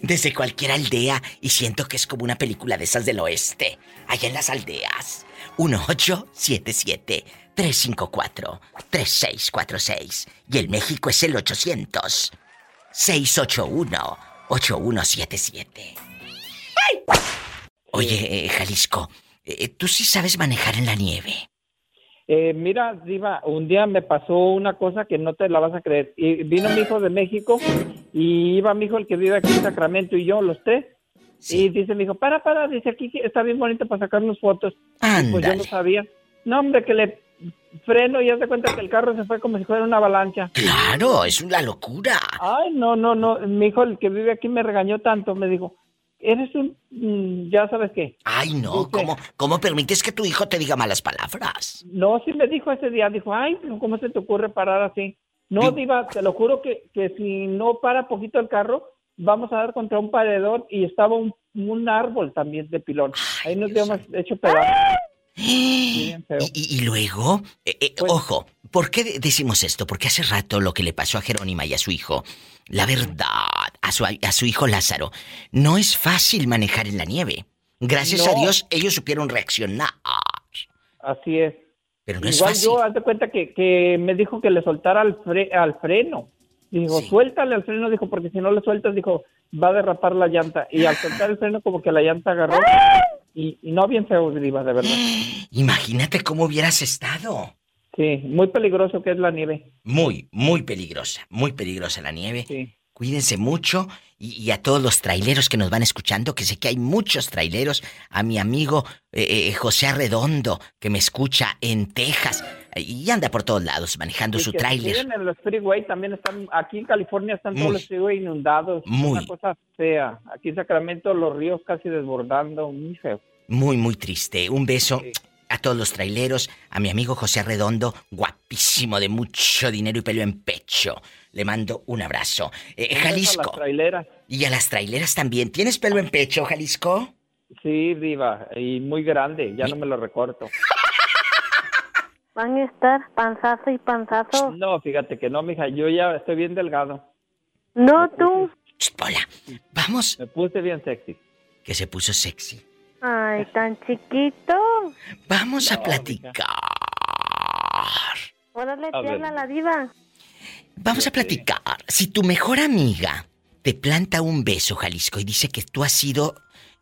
Speaker 2: Desde cualquier aldea y siento que es como una película de esas del oeste. Allá en las aldeas. 1877-354-3646. Y el México es el 800-681-8177. ¡Ay! Oye, eh, Jalisco, eh, ¿tú sí sabes manejar en la nieve?
Speaker 27: Eh, mira, Diva, un día me pasó una cosa que no te la vas a creer. Y vino mi hijo de México y iba mi hijo, el que vive aquí en Sacramento, y yo, los tres. Y dice mi hijo, para, para, dice aquí está bien bonito para sacarnos fotos. Y Pues yo no sabía. No, hombre, que le freno y haz de cuenta que el carro se fue como si fuera una avalancha.
Speaker 2: Claro, es una locura.
Speaker 27: Ay, no, no, no. Mi hijo, el que vive aquí, me regañó tanto. Me dijo, eres un... mm, ya sabes qué.
Speaker 2: Ay, no, ¿cómo, ¿cómo permites que tu hijo te diga malas palabras?
Speaker 27: No, sí me dijo ese día, dijo, ay, ¿cómo se te ocurre parar así? No, Diva, te lo juro que, que si no para poquito el carro, vamos a dar contra un paredón y estaba un, un árbol también de pilón. Ahí nos habíamos hecho pedazos.
Speaker 2: Y, y luego, eh, eh,
Speaker 27: Pues
Speaker 2: ojo, ¿por qué de- decimos esto? Porque hace rato lo que le pasó a Jerónima y a su hijo, la verdad, a su, a su hijo Lázaro, no es fácil manejar en la nieve. Gracias a. Dios, ellos supieron reaccionar.
Speaker 27: Así es.
Speaker 2: Pero no es
Speaker 27: Igual
Speaker 2: fácil.
Speaker 27: yo, haz de cuenta que, que me dijo que le soltara al, fre- al freno. Dijo, suéltale al freno, dijo, porque si no le sueltas, dijo, va a derrapar la llanta. Y al soltar el freno, como que la llanta agarró. Y, y no bien feo, Diva, de verdad.
Speaker 2: Imagínate cómo hubieras estado.
Speaker 27: Sí, muy peligroso que es la nieve.
Speaker 2: Muy, muy peligrosa, muy peligrosa la nieve. Cuídense mucho y, y a todos los traileros que nos van escuchando, que sé que hay muchos traileros, a mi amigo eh, eh, José Arredondo, que me escucha en Texas y anda por todos lados manejando
Speaker 27: Y
Speaker 2: su tráiler.
Speaker 27: en los freeway también están, aquí en California están
Speaker 2: Muy.
Speaker 27: todos los freeway inundados.
Speaker 2: Muy.
Speaker 27: Una cosa fea. Aquí en Sacramento los ríos casi desbordando, muy feo.
Speaker 2: Muy, muy triste. Un beso a todos los traileros, a mi amigo José Arredondo, guapísimo, de mucho dinero y pelo en pecho. Le mando un abrazo. Eh,
Speaker 27: a
Speaker 2: Jalisco.
Speaker 27: las traileras.
Speaker 2: Y a las traileras también. ¿Tienes pelo en pecho, Jalisco?
Speaker 27: Sí, diva, y muy grande, ya no me lo recorto.
Speaker 7: Van a estar panzazo y panzazo.
Speaker 27: No, fíjate que no, mija, yo ya estoy bien delgado.
Speaker 7: No tú.
Speaker 2: Hola, vamos.
Speaker 27: Me puse bien sexy.
Speaker 2: Que se puso sexy.
Speaker 7: Ay, tan chiquito.
Speaker 2: Vamos a platicar.
Speaker 7: Órale,
Speaker 2: A
Speaker 7: la diva.
Speaker 2: Vamos a platicar. Si tu mejor amiga te planta un beso, Jalisco, y dice que tú has sido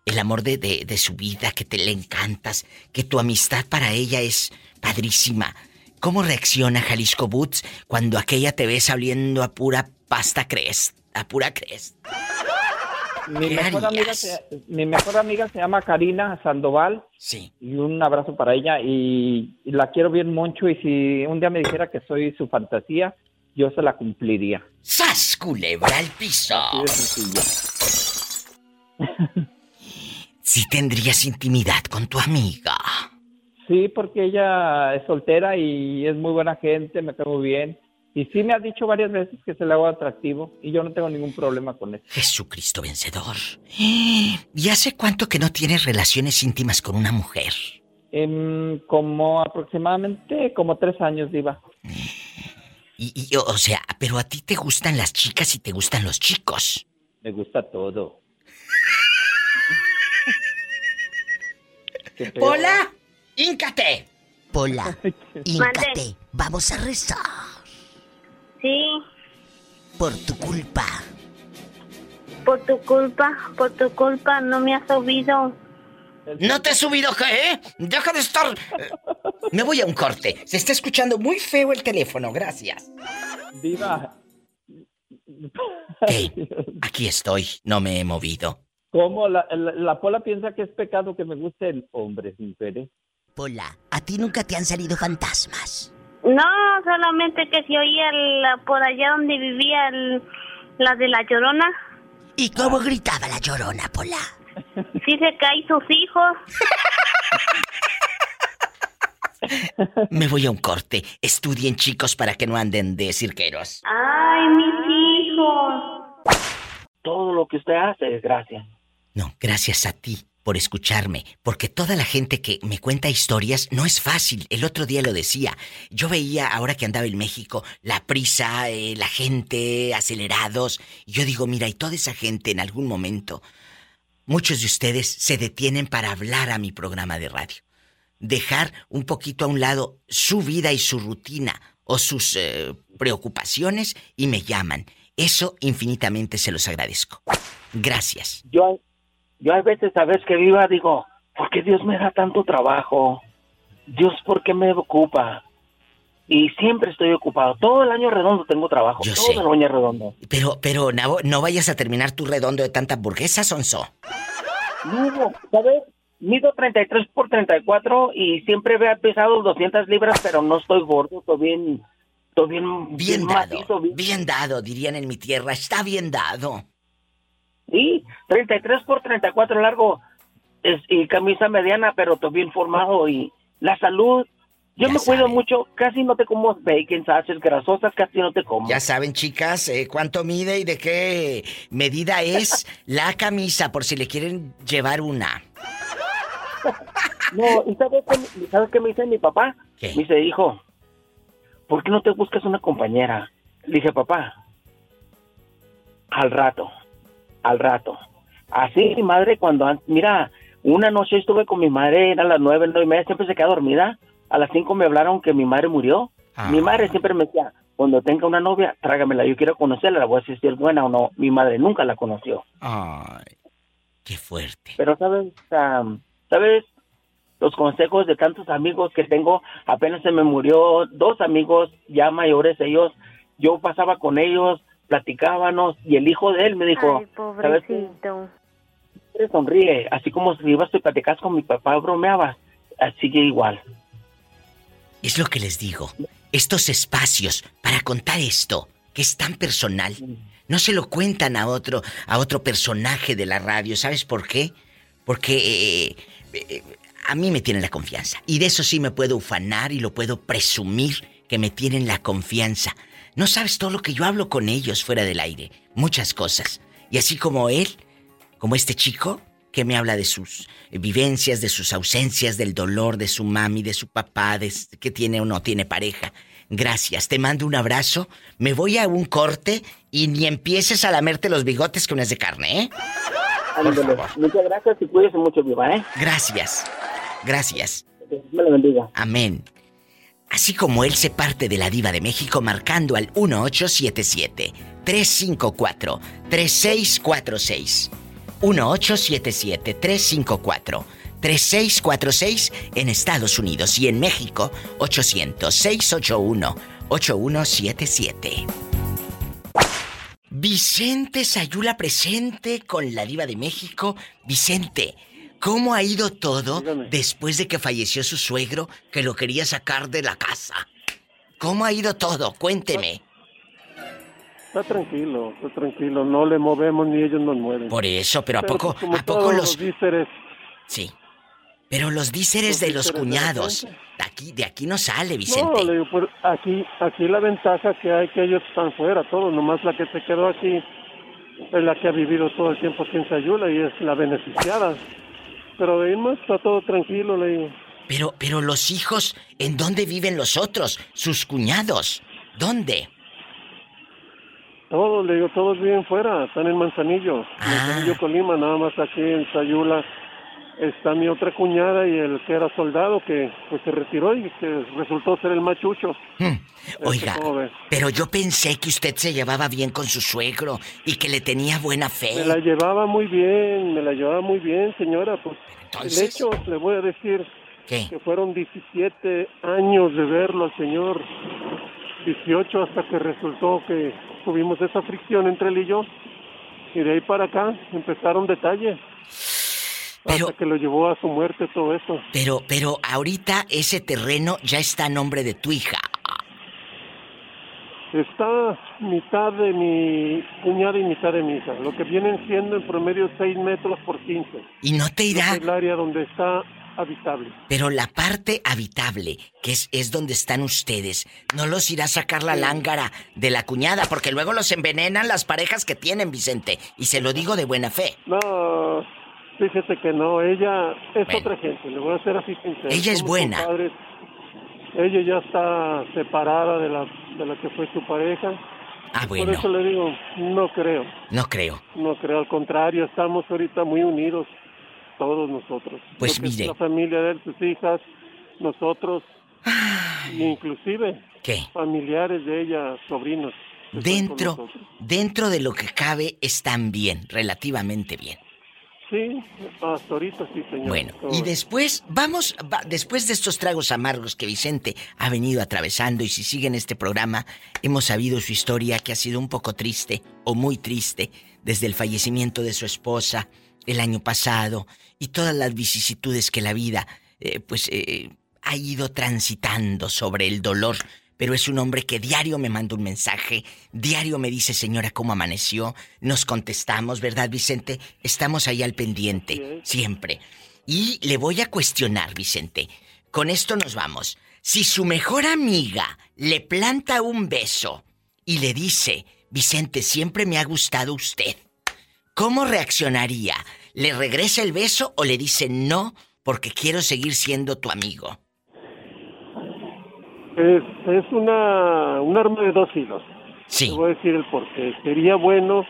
Speaker 2: el amor de, de- de su vida, que te le encantas, que tu amistad para ella es padrísima. ¿Cómo reacciona Jalisco Boots cuando aquella te besa oliendo a pura pasta crest? A pura crest.
Speaker 27: Mi
Speaker 2: ¿Qué
Speaker 27: mejor, amiga se, mi mejor amiga se llama Karina Sandoval.
Speaker 2: Sí.
Speaker 27: Y un abrazo para ella y, y la quiero bien mucho y si un día me dijera que soy su fantasía, yo se la cumpliría.
Speaker 2: ¡Sas, culebra al piso! Si tendrías intimidad con tu amiga.
Speaker 27: Sí, porque ella es soltera y es muy buena gente, me cae muy bien. Y sí me ha dicho varias veces que se le hago atractivo y yo no tengo ningún problema con eso.
Speaker 2: Jesucristo vencedor. ¿Y hace cuánto que no tienes relaciones íntimas con una mujer?
Speaker 27: Em, como aproximadamente como tres años, Diva.
Speaker 2: Y, y, o sea, pero a ti te gustan las chicas y te gustan los chicos.
Speaker 27: Me gusta todo.
Speaker 2: ¡Pola! ¡Íncate!
Speaker 28: Pola, híncate. Vamos a rezar.
Speaker 13: Sí,
Speaker 28: Por tu culpa.
Speaker 13: por tu culpa, por tu culpa no me has subido.
Speaker 2: ¿No te he subido eh? Deja de estar... eh, Me voy a un corte. Se está escuchando muy feo el teléfono, gracias.
Speaker 27: Diva.
Speaker 2: Aquí estoy, no me he movido.
Speaker 27: ¿Cómo? La, la, la Pola piensa que es pecado que me gusten hombres, mujeres.
Speaker 28: Pola, ¿a ti nunca te han salido fantasmas?
Speaker 13: No, solamente que si oía el- por allá donde vivía el- la de la llorona.
Speaker 28: ¿Y cómo gritaba la llorona, Pola?
Speaker 13: Sí se caen sus hijos.
Speaker 2: Me voy a un corte. Estudien, chicos, para que no anden de cirqueros.
Speaker 13: Ay, mis hijos.
Speaker 25: Todo lo que usted hace es gracias.
Speaker 2: No, gracias a ti por escucharme, porque toda la gente que me cuenta historias no es fácil. El otro día lo decía. Yo veía, ahora que andaba en México, la prisa, eh, la gente, acelerados. Y yo digo, mira, y toda esa gente en algún momento, muchos de ustedes se detienen para hablar a mi programa de radio. Dejar un poquito a un lado su vida y su rutina o sus eh, preocupaciones y me llaman. Eso infinitamente se los agradezco. Gracias.
Speaker 25: Yo, yo hay veces, a veces que viva, digo, ¿por qué Dios me da tanto trabajo? Dios, ¿por qué me ocupa? Y siempre estoy ocupado. Todo el año redondo tengo trabajo.
Speaker 2: Yo
Speaker 25: todo
Speaker 2: sé.
Speaker 25: el año redondo.
Speaker 2: Pero, pero, Nabo, no vayas a terminar tu redondo de tanta burguesa, Sonso.
Speaker 25: No, ¿sabes? Mido 33 por 34 y siempre he pesado 200 libras, pero no estoy gordo, estoy bien, estoy bien,
Speaker 2: Bien dado,
Speaker 25: macizo, bien-
Speaker 2: bien dado, dirían en mi tierra. Está bien dado.
Speaker 25: Sí, 33 por 34 largo es, y camisa mediana, pero estoy bien formado y la salud. Yo me cuido mucho, casi no te como bacon, salsas grasosas, casi no te como.
Speaker 2: Ya saben, chicas, eh, cuánto mide y de qué medida es la camisa, por si le quieren llevar una.
Speaker 25: No, ¿y sabes qué, sabes qué me dice mi papá? Me dice, hijo, ¿por qué no te buscas una compañera? Le dije, papá, al rato, al rato. Así mi madre cuando, an- mira, una noche estuve con mi madre, era las nueve, nueve y media, siempre se queda dormida. A las cinco me hablaron que mi madre murió. Mi madre siempre me decía, cuando tenga una novia, trágamela, yo quiero conocerla, la voy a decir si es buena o no. Mi madre nunca la conoció.
Speaker 2: Ay, qué fuerte.
Speaker 25: Pero sabes, sabes, los consejos de tantos amigos que tengo, apenas se me murió dos amigos ya mayores ellos, yo pasaba con ellos, platicábamos y el hijo de él me dijo,
Speaker 7: Ay,
Speaker 25: ¿sabes
Speaker 7: pobrecito.
Speaker 25: Siempre sonríe, así como si ibas y platicas con mi papá, bromeabas, así que igual.
Speaker 2: Es lo que les digo. Estos espacios para contar esto, que es tan personal, no se lo cuentan a otro, a otro personaje de la radio. ¿Sabes por qué? Porque eh, eh, a mí me tienen la confianza. Y de eso sí me puedo ufanar y lo puedo presumir que me tienen la confianza. No sabes todo lo que yo hablo con ellos fuera del aire. Muchas cosas. Y así como él, como este chico, que me habla de sus vivencias, de sus ausencias, del dolor de su mami, de su papá, de que tiene o no tiene pareja. Gracias, te mando un abrazo. Me voy a un corte y ni empieces a lamerte los bigotes con es de carne, ¿eh?
Speaker 25: Muchas gracias y cuídese mucho, viva, ¿eh?
Speaker 2: Gracias. Gracias.
Speaker 25: Me lo bendiga.
Speaker 2: Amén. Así como él se parte de la diva de México marcando al 1877 354 3646. 1877 354 3646 en Estados Unidos y en México 800 681 8177. Vicente Sayula presente con la diva de México. Vicente, ¿cómo ha ido todo después de que falleció su suegro que lo quería sacar de la casa? ¿Cómo ha ido todo? Cuénteme.
Speaker 29: Está tranquilo, está tranquilo. No le movemos ni ellos nos mueven.
Speaker 2: Por eso, pero ¿a
Speaker 29: Pero,
Speaker 2: poco,
Speaker 29: pues,
Speaker 2: a poco los...
Speaker 29: díceres,
Speaker 2: Sí. Pero los díceres
Speaker 29: Los
Speaker 2: de los
Speaker 29: díceres
Speaker 2: cuñados, de aquí, de aquí no sale,
Speaker 29: No,
Speaker 2: Vicente.
Speaker 29: le digo, pues, aquí, aquí la ventaja que hay que ellos están fuera, todos, nomás la que se quedó aquí es la que ha vivido todo el tiempo en Sayula y es la beneficiada. Pero de más está todo tranquilo, le digo.
Speaker 2: Pero, pero los hijos, ¿en dónde viven los otros? Sus cuñados. ¿Dónde?
Speaker 29: Todos, le digo, todos viven fuera, están en Manzanillo,
Speaker 2: Ah.
Speaker 29: Manzanillo, Colima, nada más aquí en Sayula está mi otra cuñada y el que era soldado que pues se retiró y que resultó ser el machucho.
Speaker 2: Hmm. Oiga, pero yo pensé que usted se llevaba bien con su suegro y que le tenía buena fe.
Speaker 29: Me la llevaba muy bien, me la llevaba muy bien, señora. Pues,
Speaker 2: Entonces-
Speaker 29: de hecho, le voy a decir
Speaker 2: ¿Qué?
Speaker 29: que fueron 17 años de verlo al señor. 18 hasta que resultó que tuvimos esa fricción entre él y yo. Y de ahí para acá empezaron detalles. hasta que lo llevó a su muerte todo eso.
Speaker 2: Pero, pero ahorita ese terreno ya está a nombre de tu hija.
Speaker 29: Está mitad de mi cuñada y mitad de mi hija, lo que vienen siendo en promedio 6 metros por 15.
Speaker 2: Y no te irá.
Speaker 29: Es el área donde está habitable.
Speaker 2: Pero la parte habitable, que es, es donde están ustedes, no los irá a sacar la lángara de la cuñada, porque luego los envenenan las parejas que tienen, Vicente. Y se lo digo de buena fe.
Speaker 29: No, fíjese que no, ella es
Speaker 2: Bueno.
Speaker 29: otra gente, le voy a ser así sincero.
Speaker 2: Ella es
Speaker 29: Somos
Speaker 2: buena.
Speaker 29: compadres. Ella ya está separada de la, de la que fue su pareja.
Speaker 2: Ah,
Speaker 29: Por
Speaker 2: bueno,
Speaker 29: eso le digo, no creo,
Speaker 2: no creo.
Speaker 29: no creo, al contrario, estamos ahorita muy unidos, todos nosotros.
Speaker 2: Pues mire.
Speaker 29: La familia de él, sus hijas, nosotros, inclusive
Speaker 2: ¿Qué?
Speaker 29: familiares de ella, sobrinos.
Speaker 2: Dentro, dentro de lo que cabe, están bien, relativamente bien.
Speaker 29: Sí, hasta ahorita sí, señor.
Speaker 2: Bueno, y después, vamos, va- después de estos tragos amargos que Vicente ha venido atravesando y si siguen este programa, hemos sabido su historia que ha sido un poco triste o muy triste desde el fallecimiento de su esposa el año pasado y todas las vicisitudes que la vida, eh, pues, eh, ha ido transitando sobre el dolor. Pero es un hombre que diario me manda un mensaje, diario me dice, señora, ¿cómo amaneció? Nos contestamos, ¿verdad, Vicente? Estamos ahí al pendiente, siempre. Y le voy a cuestionar, Vicente. Con esto nos vamos. Si su mejor amiga le planta un beso y le dice, Vicente, siempre me ha gustado usted, ¿cómo reaccionaría? ¿Le regresa el beso o le dice no porque quiero seguir siendo tu amigo?
Speaker 29: Es, es una, un arma de dos hilos.
Speaker 2: Sí.
Speaker 29: Te voy a decir el porqué. Sería bueno,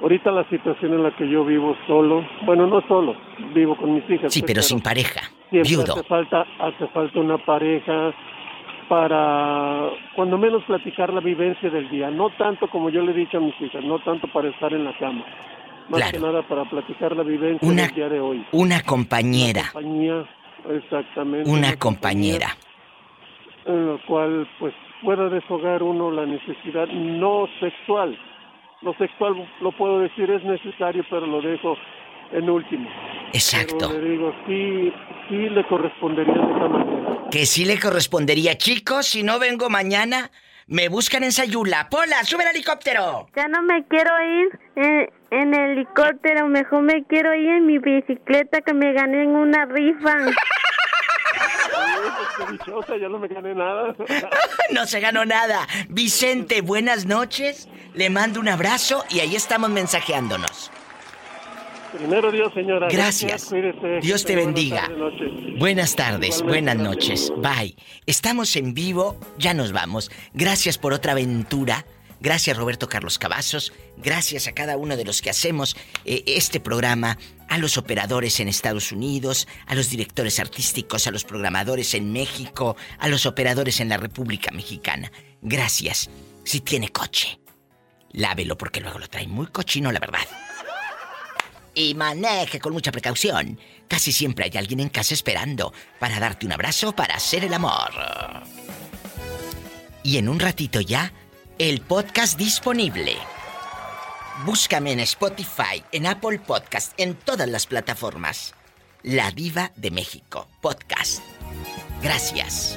Speaker 29: ahorita la situación en la que yo vivo solo, bueno, no solo, vivo con mis hijas.
Speaker 2: Sí, pero sin pareja.
Speaker 29: siempre
Speaker 2: Viudo.
Speaker 29: hace falta, hace falta una pareja para, cuando menos, platicar la vivencia del día. No tanto como yo le he dicho a mis hijas, no tanto para estar en la cama. Más
Speaker 2: Claro.
Speaker 29: que nada para platicar la vivencia
Speaker 2: Una-
Speaker 29: del día de hoy.
Speaker 2: Una compañera.
Speaker 29: Compañía, exactamente.
Speaker 2: Una compañera.
Speaker 29: en la cual pues pueda deshogar uno la necesidad no sexual. Lo sexual lo puedo decir es necesario, pero lo dejo en último.
Speaker 2: Exacto.
Speaker 29: Pero le digo, sí, sí le correspondería de esa manera.
Speaker 2: Que sí le correspondería. Chicos, si no vengo mañana, me buscan en Sayula. Pola, sube al helicóptero.
Speaker 7: Ya no me quiero ir en, en helicóptero, mejor me quiero ir en mi bicicleta que me gané en una rifa.
Speaker 29: Qué dichosa, yo no me gané nada.
Speaker 2: no se ganó nada. Vicente, buenas noches. Le mando un abrazo y ahí estamos mensajeándonos.
Speaker 29: Primero Dios, señora.
Speaker 2: Gracias. Dios te bendiga. Buenas tardes, buenas noches. Bye. Estamos en vivo, ya nos vamos. Gracias por otra aventura. Gracias Roberto Carlos Cavazos. Gracias a cada uno de los que hacemos eh, este programa. A los operadores en Estados Unidos, a los directores artísticos, a los programadores en México, a los operadores en la República Mexicana. Gracias. Si tiene coche, lávelo porque luego lo trae muy cochino, la verdad. Y maneje con mucha precaución. Casi siempre hay alguien en casa esperando para darte un abrazo para hacer el amor. Y en un ratito ya, el podcast disponible. Búscame en Spotify, en Apple Podcast, en todas las plataformas. La Diva de México, podcast. Gracias.